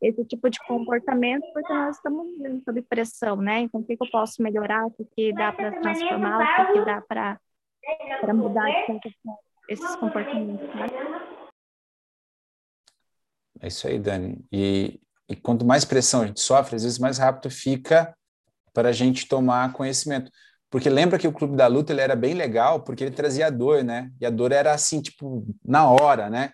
esse tipo de comportamento, porque nós estamos vivendo sob pressão, né? Então, o que, que eu posso melhorar, o que, dá para transformar, o que, que dá para mudar esses comportamentos, né? É isso aí, Dani. E, e quanto mais pressão a gente sofre, às vezes mais rápido fica para a gente tomar conhecimento. Porque lembra que o Clube da Luta ele era bem legal porque ele trazia dor, né? E a dor era assim, tipo, na hora, né?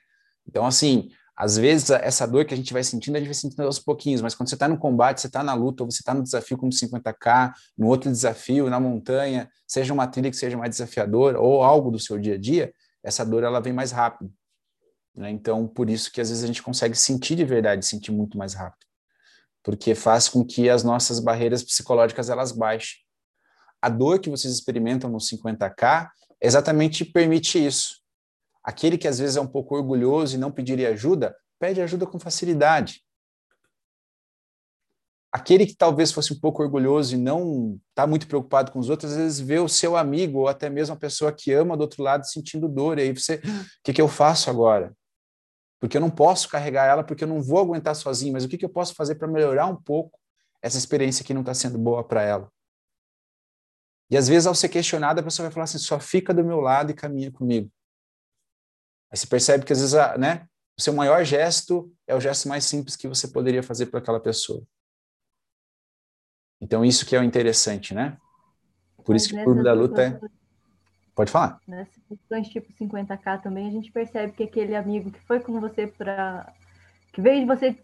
Então, assim, às vezes essa dor que a gente vai sentindo, a gente vai sentindo aos pouquinhos, mas quando você está no combate, você está na luta, ou você está no desafio como 50K, no outro desafio, na montanha, seja uma trilha que seja mais desafiadora, ou algo do seu dia a dia, essa dor ela vem mais rápido. Né? Então, por isso que às vezes a gente consegue sentir de verdade, sentir muito mais rápido. Porque faz com que as nossas barreiras psicológicas elas baixem. A dor que vocês experimentam no 50K exatamente permite isso Aquele que às vezes é um pouco orgulhoso e não pediria ajuda, pede ajuda com facilidade. Aquele que talvez fosse um pouco orgulhoso e não está muito preocupado com os outros, às vezes vê o seu amigo ou até mesmo a pessoa que ama do outro lado sentindo dor. E aí você, o que, que eu faço agora? Porque eu não posso carregar ela, porque eu não vou aguentar sozinho, mas o que, que eu posso fazer para melhorar um pouco essa experiência que não está sendo boa para ela? E às vezes, ao ser questionada, a pessoa vai falar assim: só fica do meu lado e caminha comigo. Aí você percebe que às vezes, né, o seu maior gesto é o gesto mais simples que você poderia fazer para aquela pessoa. Então isso que é o interessante, né? Por isso que o clube da luta é... Pode falar. Nessas questões tipo 50k também, a gente percebe que aquele amigo que foi com você para que veio você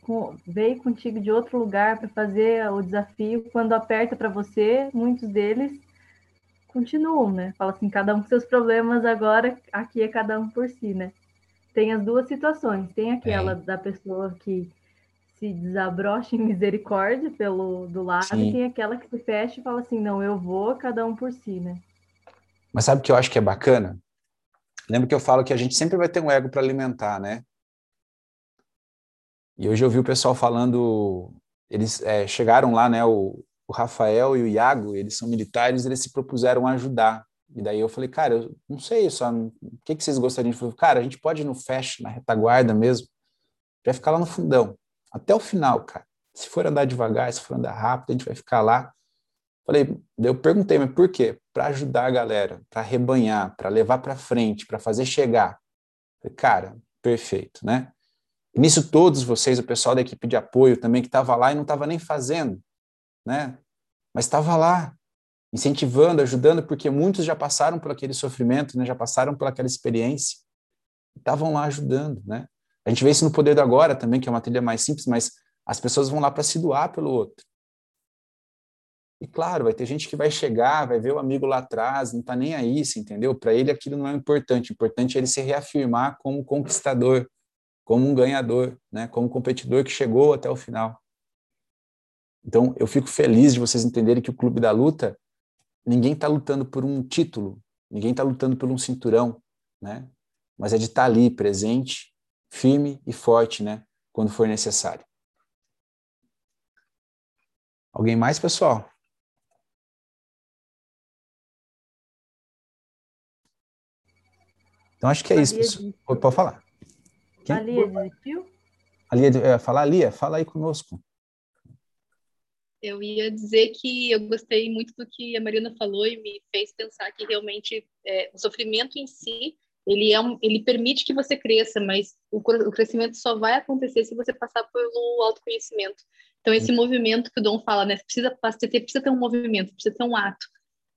veio contigo de outro lugar para fazer o desafio, quando aperta para você, muitos deles continuam, né? Fala assim, cada um com seus problemas, agora aqui é cada um por si, né? Tem as duas situações. Tem aquela é. da pessoa que se desabrocha em misericórdia pelo do lado, Sim. e tem aquela que se fecha e fala assim, não, eu vou, cada um por si, né? Mas sabe o que eu acho que é bacana? Lembra que eu falo que a gente sempre vai ter um ego para alimentar, né? E hoje eu vi o pessoal falando, eles é, chegaram lá, né? O, o Rafael e o Iago, eles são militares, eles se propuseram ajudar. E daí eu falei, cara, eu não sei só, o que, que vocês gostariam fazer? Cara, a gente pode ir no fast, na retaguarda mesmo, vai ficar lá no fundão, até o final, cara. Se for andar devagar, se for andar rápido, a gente vai ficar lá. Falei, eu perguntei, mas por quê? Para ajudar a galera, para rebanhar, para levar para frente, para fazer chegar. Falei, cara, perfeito, né? Nisso todos vocês, o pessoal da equipe de apoio também que estava lá e não estava nem fazendo, né? Mas estava lá, incentivando, ajudando, porque muitos já passaram por aquele sofrimento, né? Já passaram por aquela experiência, estavam lá ajudando, né? A gente vê isso no Poder do Agora também, que é uma trilha mais simples, mas as pessoas vão lá para se doar pelo outro. E claro, vai ter gente que vai chegar, vai ver o amigo lá atrás, não está nem aí, você entendeu? Para ele aquilo não é importante. O importante é ele se reafirmar como conquistador, como um ganhador, né? como competidor que chegou até o final. Então, eu fico feliz de vocês entenderem que o Clube da Luta, ninguém está lutando por um título, ninguém está lutando por um cinturão, né? Mas é de estar tá ali, presente, firme e forte, né? Quando for necessário. Alguém mais, pessoal? Então, acho que é isso. Pessoal. Pode falar. Quem? A Lia desistiu? A Lia, ia falar, Lia, fala aí conosco. Eu ia dizer que eu gostei muito do que a Mariana falou e me fez pensar que realmente é, o sofrimento em si ele é um, ele permite que você cresça, mas o, o, crescimento só vai acontecer se você passar pelo autoconhecimento. Então esse movimento que o Dom fala, né, precisa precisa ter um movimento, precisa ter um ato.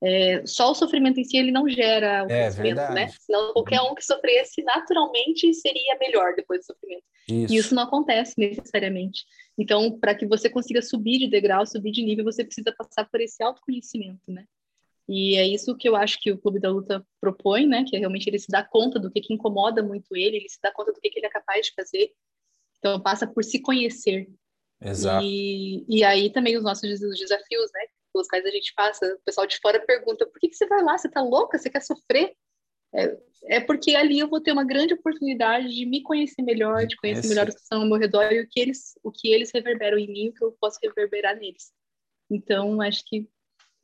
É, só o sofrimento em si ele não gera o é, verdade. né? Senão qualquer um que sofresse naturalmente seria melhor depois do sofrimento. Isso. E isso não acontece necessariamente. Então, para que você consiga subir de degrau, subir de nível, você precisa passar por esse autoconhecimento, né? E é isso que eu acho que o Clube da Luta propõe, né? Que é realmente ele se dá conta do que, que incomoda muito ele, ele se dá conta do que, que ele é capaz de fazer. Então passa por se conhecer. Exato. E, e aí também os nossos desafios, né? Pelos quais a gente passa, o pessoal de fora pergunta: por que, que você vai lá? Você tá louca? Você quer sofrer? É, é porque ali eu vou ter uma grande oportunidade de me conhecer melhor, de conhecer melhor os que estão ao meu redor e o que eles, o que eles reverberam em mim, o que eu posso reverberar neles. Então, acho que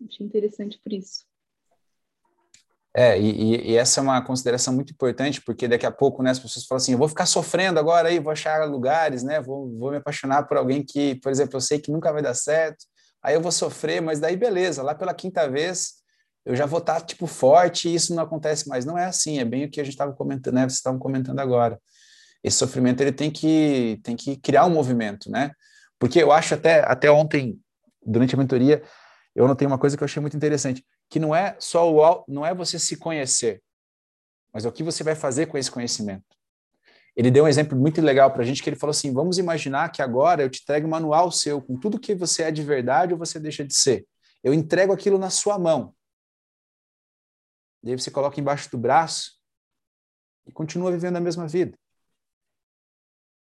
achei interessante por isso. É, e, e, essa é uma consideração muito importante, porque daqui a pouco, né, as pessoas falam assim, eu vou ficar sofrendo agora aí, vou achar lugares, né, vou, vou me apaixonar por alguém que, por exemplo, eu sei que nunca vai dar certo, aí eu vou sofrer, mas daí beleza, lá pela quinta vez eu já vou estar, tá, tipo, forte e isso não acontece mais. Não é assim, é bem o que a gente estava comentando, né, vocês estavam comentando agora. Esse sofrimento, ele tem que, tem que criar um movimento, né, porque eu acho até, até ontem, durante a mentoria, eu notei uma coisa que eu achei muito interessante, que não é só o não é você se conhecer, mas é o que você vai fazer com esse conhecimento. Ele deu um exemplo muito legal para a gente que ele falou assim: vamos imaginar que agora eu te entrego um manual seu com tudo que você é de verdade ou você deixa de ser. Eu entrego aquilo na sua mão. Daí você coloca embaixo do braço e continua vivendo a mesma vida.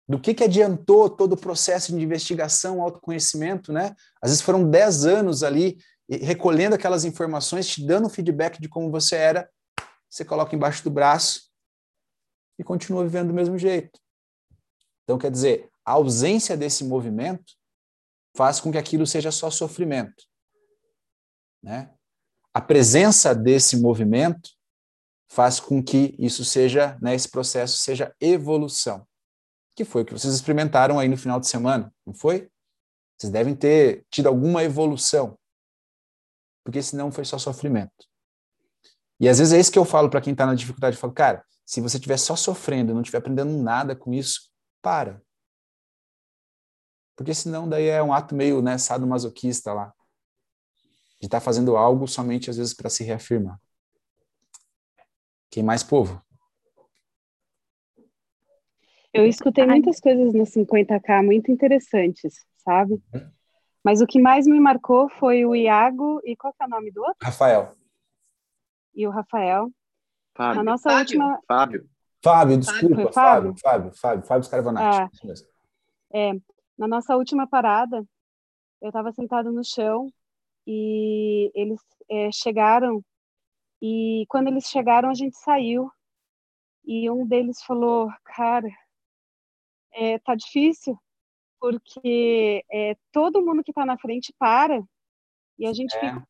Do que, que adiantou todo o processo de investigação, autoconhecimento, né? Às vezes foram 10 anos ali recolhendo aquelas informações, te dando feedback de como você era, você coloca embaixo do braço e continua vivendo do mesmo jeito. Então, quer dizer, a ausência desse movimento faz com que aquilo seja só sofrimento. Né? A presença desse movimento faz com que isso seja, né, esse processo seja evolução que foi o que vocês experimentaram aí no final de semana, não foi? Vocês devem ter tido alguma evolução, porque senão foi só sofrimento. E às vezes é isso que eu falo para quem está na dificuldade. Eu falo, cara, se você estiver só sofrendo, não estiver aprendendo nada com isso, para. Porque senão daí é um ato meio né, masoquista lá. De estar tá fazendo algo somente às vezes para se reafirmar. Quem mais, povo? Eu escutei muitas coisas no 50K muito interessantes, sabe? Mas o que mais me marcou foi o Iago e qual é o nome do outro? Rafael. E o Rafael. Fábio. Na nossa Fábio. última. Fábio. Fábio, desculpa, Fábio? Fábio, Fábio, Fábio, Fábio Scarvanati. Ah, é, na nossa última parada, eu estava sentado no chão e eles é, chegaram e quando eles chegaram a gente saiu e um deles falou, cara, é, tá difícil, porque é, todo mundo que está na frente para e a gente É. fica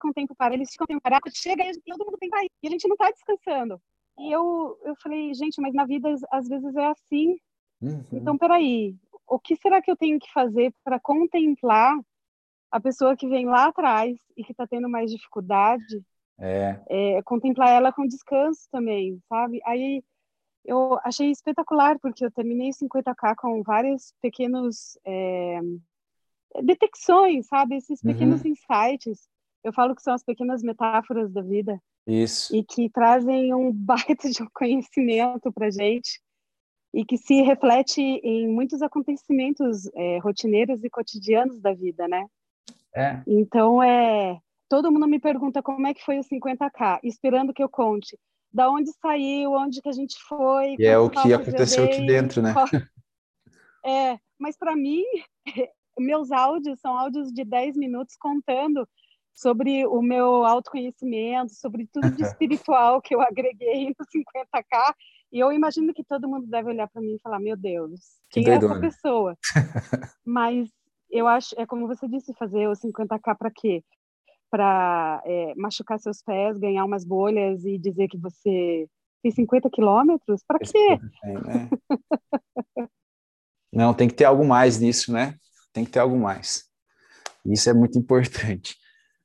com tempo para, eles ficam tempo parado, chega e todo mundo tem que sair, e a gente não está descansando. E eu, eu falei, gente, mas na vida às vezes é assim. Uhum. Então, peraí, o que será que eu tenho que fazer para contemplar a pessoa que vem lá atrás e que está tendo mais dificuldade É, é, contemplar ela com descanso também, sabe? Aí eu achei espetacular, porque eu terminei o 50K com vários pequenos é, detecções, sabe? Esses pequenos insights. Eu falo que são as pequenas metáforas da vida isso. e que trazem um baita de conhecimento para gente e que se reflete em muitos acontecimentos é, rotineiros e cotidianos da vida, né? É, Então, é, todo mundo me pergunta como é que foi o 50K, esperando que eu conte da onde saiu, onde que a gente foi. E é o que aconteceu aqui dentro, né? qual- É, mas para mim, meus áudios são áudios de 10 minutos contando sobre o meu autoconhecimento, sobre tudo de espiritual que eu agreguei no 50K. E eu imagino que todo mundo deve olhar para mim e falar: Meu Deus, Que quem é essa pessoa? Mas eu acho, é como você disse, fazer o 50K para quê? Para machucar seus pés, ganhar umas bolhas e dizer que você tem 50 quilômetros? Para quê? Né? Não, tem que ter algo mais nisso, né? Tem que ter algo mais. Isso é muito importante.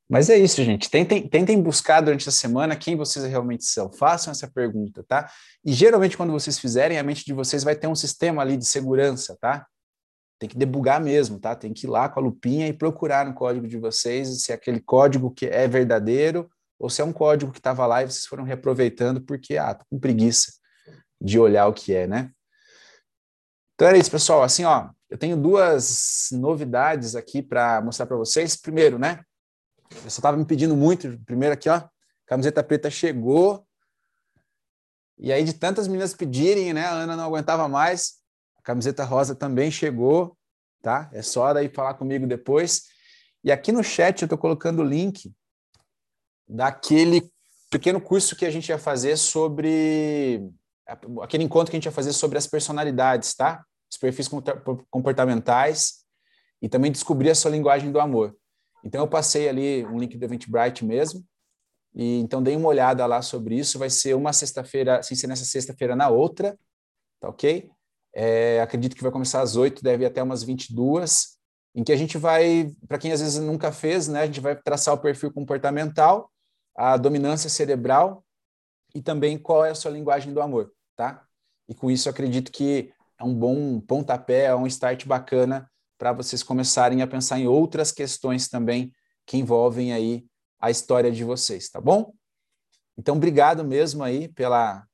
Mas é isso, gente. Tentem, tentem buscar durante a semana quem vocês realmente são. Façam essa pergunta, tá? E geralmente, quando vocês fizerem, a mente de vocês vai ter um sistema ali de segurança, tá? Tem que debugar mesmo, tá? Tem que ir lá com a lupinha e procurar no código de vocês se é aquele código que é verdadeiro ou se é um código que estava lá e vocês foram reaproveitando porque, ah, tô com preguiça de olhar o que é, né? Então era isso, pessoal. Assim, ó, eu tenho duas novidades aqui para mostrar para vocês. Primeiro, né? Eu só estava me pedindo muito. Primeiro aqui, ó, camiseta preta chegou. E aí, de tantas meninas pedirem, né? A Ana não aguentava mais. A camiseta rosa também chegou, tá? É só daí falar comigo depois. E aqui no chat eu estou colocando o link daquele pequeno curso que a gente ia fazer sobre aquele encontro que a gente ia fazer sobre as personalidades, tá? Os perfis comportamentais e também descobrir a sua linguagem do amor. Então eu passei ali um link do Eventbrite mesmo. E então dei uma olhada lá sobre isso. Vai ser uma sexta-feira, sem ser nessa sexta-feira, na outra, tá ok? É, acredito que vai começar às 8, deve ir até umas 22, em que a gente vai, para quem às vezes nunca fez, né, a gente vai traçar o perfil comportamental, a dominância cerebral e também qual é a sua linguagem do amor, tá? E com isso acredito que é um bom pontapé, é um start bacana para vocês começarem a pensar em outras questões também que envolvem aí a história de vocês, tá bom? Então, obrigado mesmo aí pela,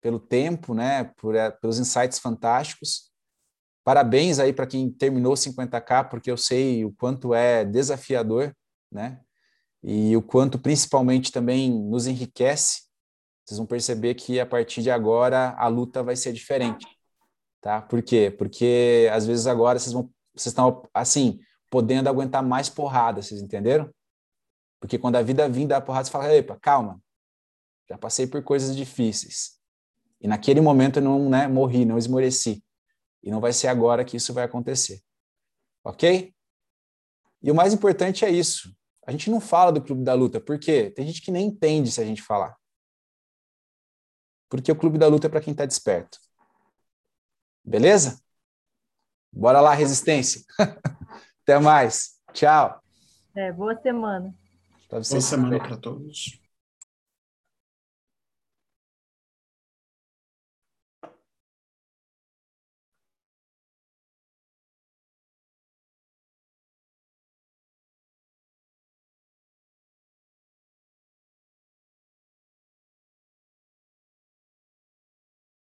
pelo tempo, né, por, é, pelos insights fantásticos. Parabéns aí para quem terminou 50K, porque eu sei o quanto é desafiador, né? E o quanto principalmente também nos enriquece. Vocês vão perceber que a partir de agora a luta vai ser diferente, tá? Por quê? Porque às vezes agora vocês vão vocês estão assim, podendo aguentar mais porrada, vocês entenderam? Porque quando a vida vir dar porrada, você fala, epa, calma, já passei por coisas difíceis. E naquele momento eu não né, morri, não esmoreci. E não vai ser agora que isso vai acontecer. Ok? E o mais importante é isso. A gente não fala do Clube da Luta, por quê? Tem gente que nem entende se a gente falar. Porque o Clube da Luta é para quem está desperto. Beleza? Bora lá, resistência. Até mais. Tchau. É, boa semana. Boa semana para todos.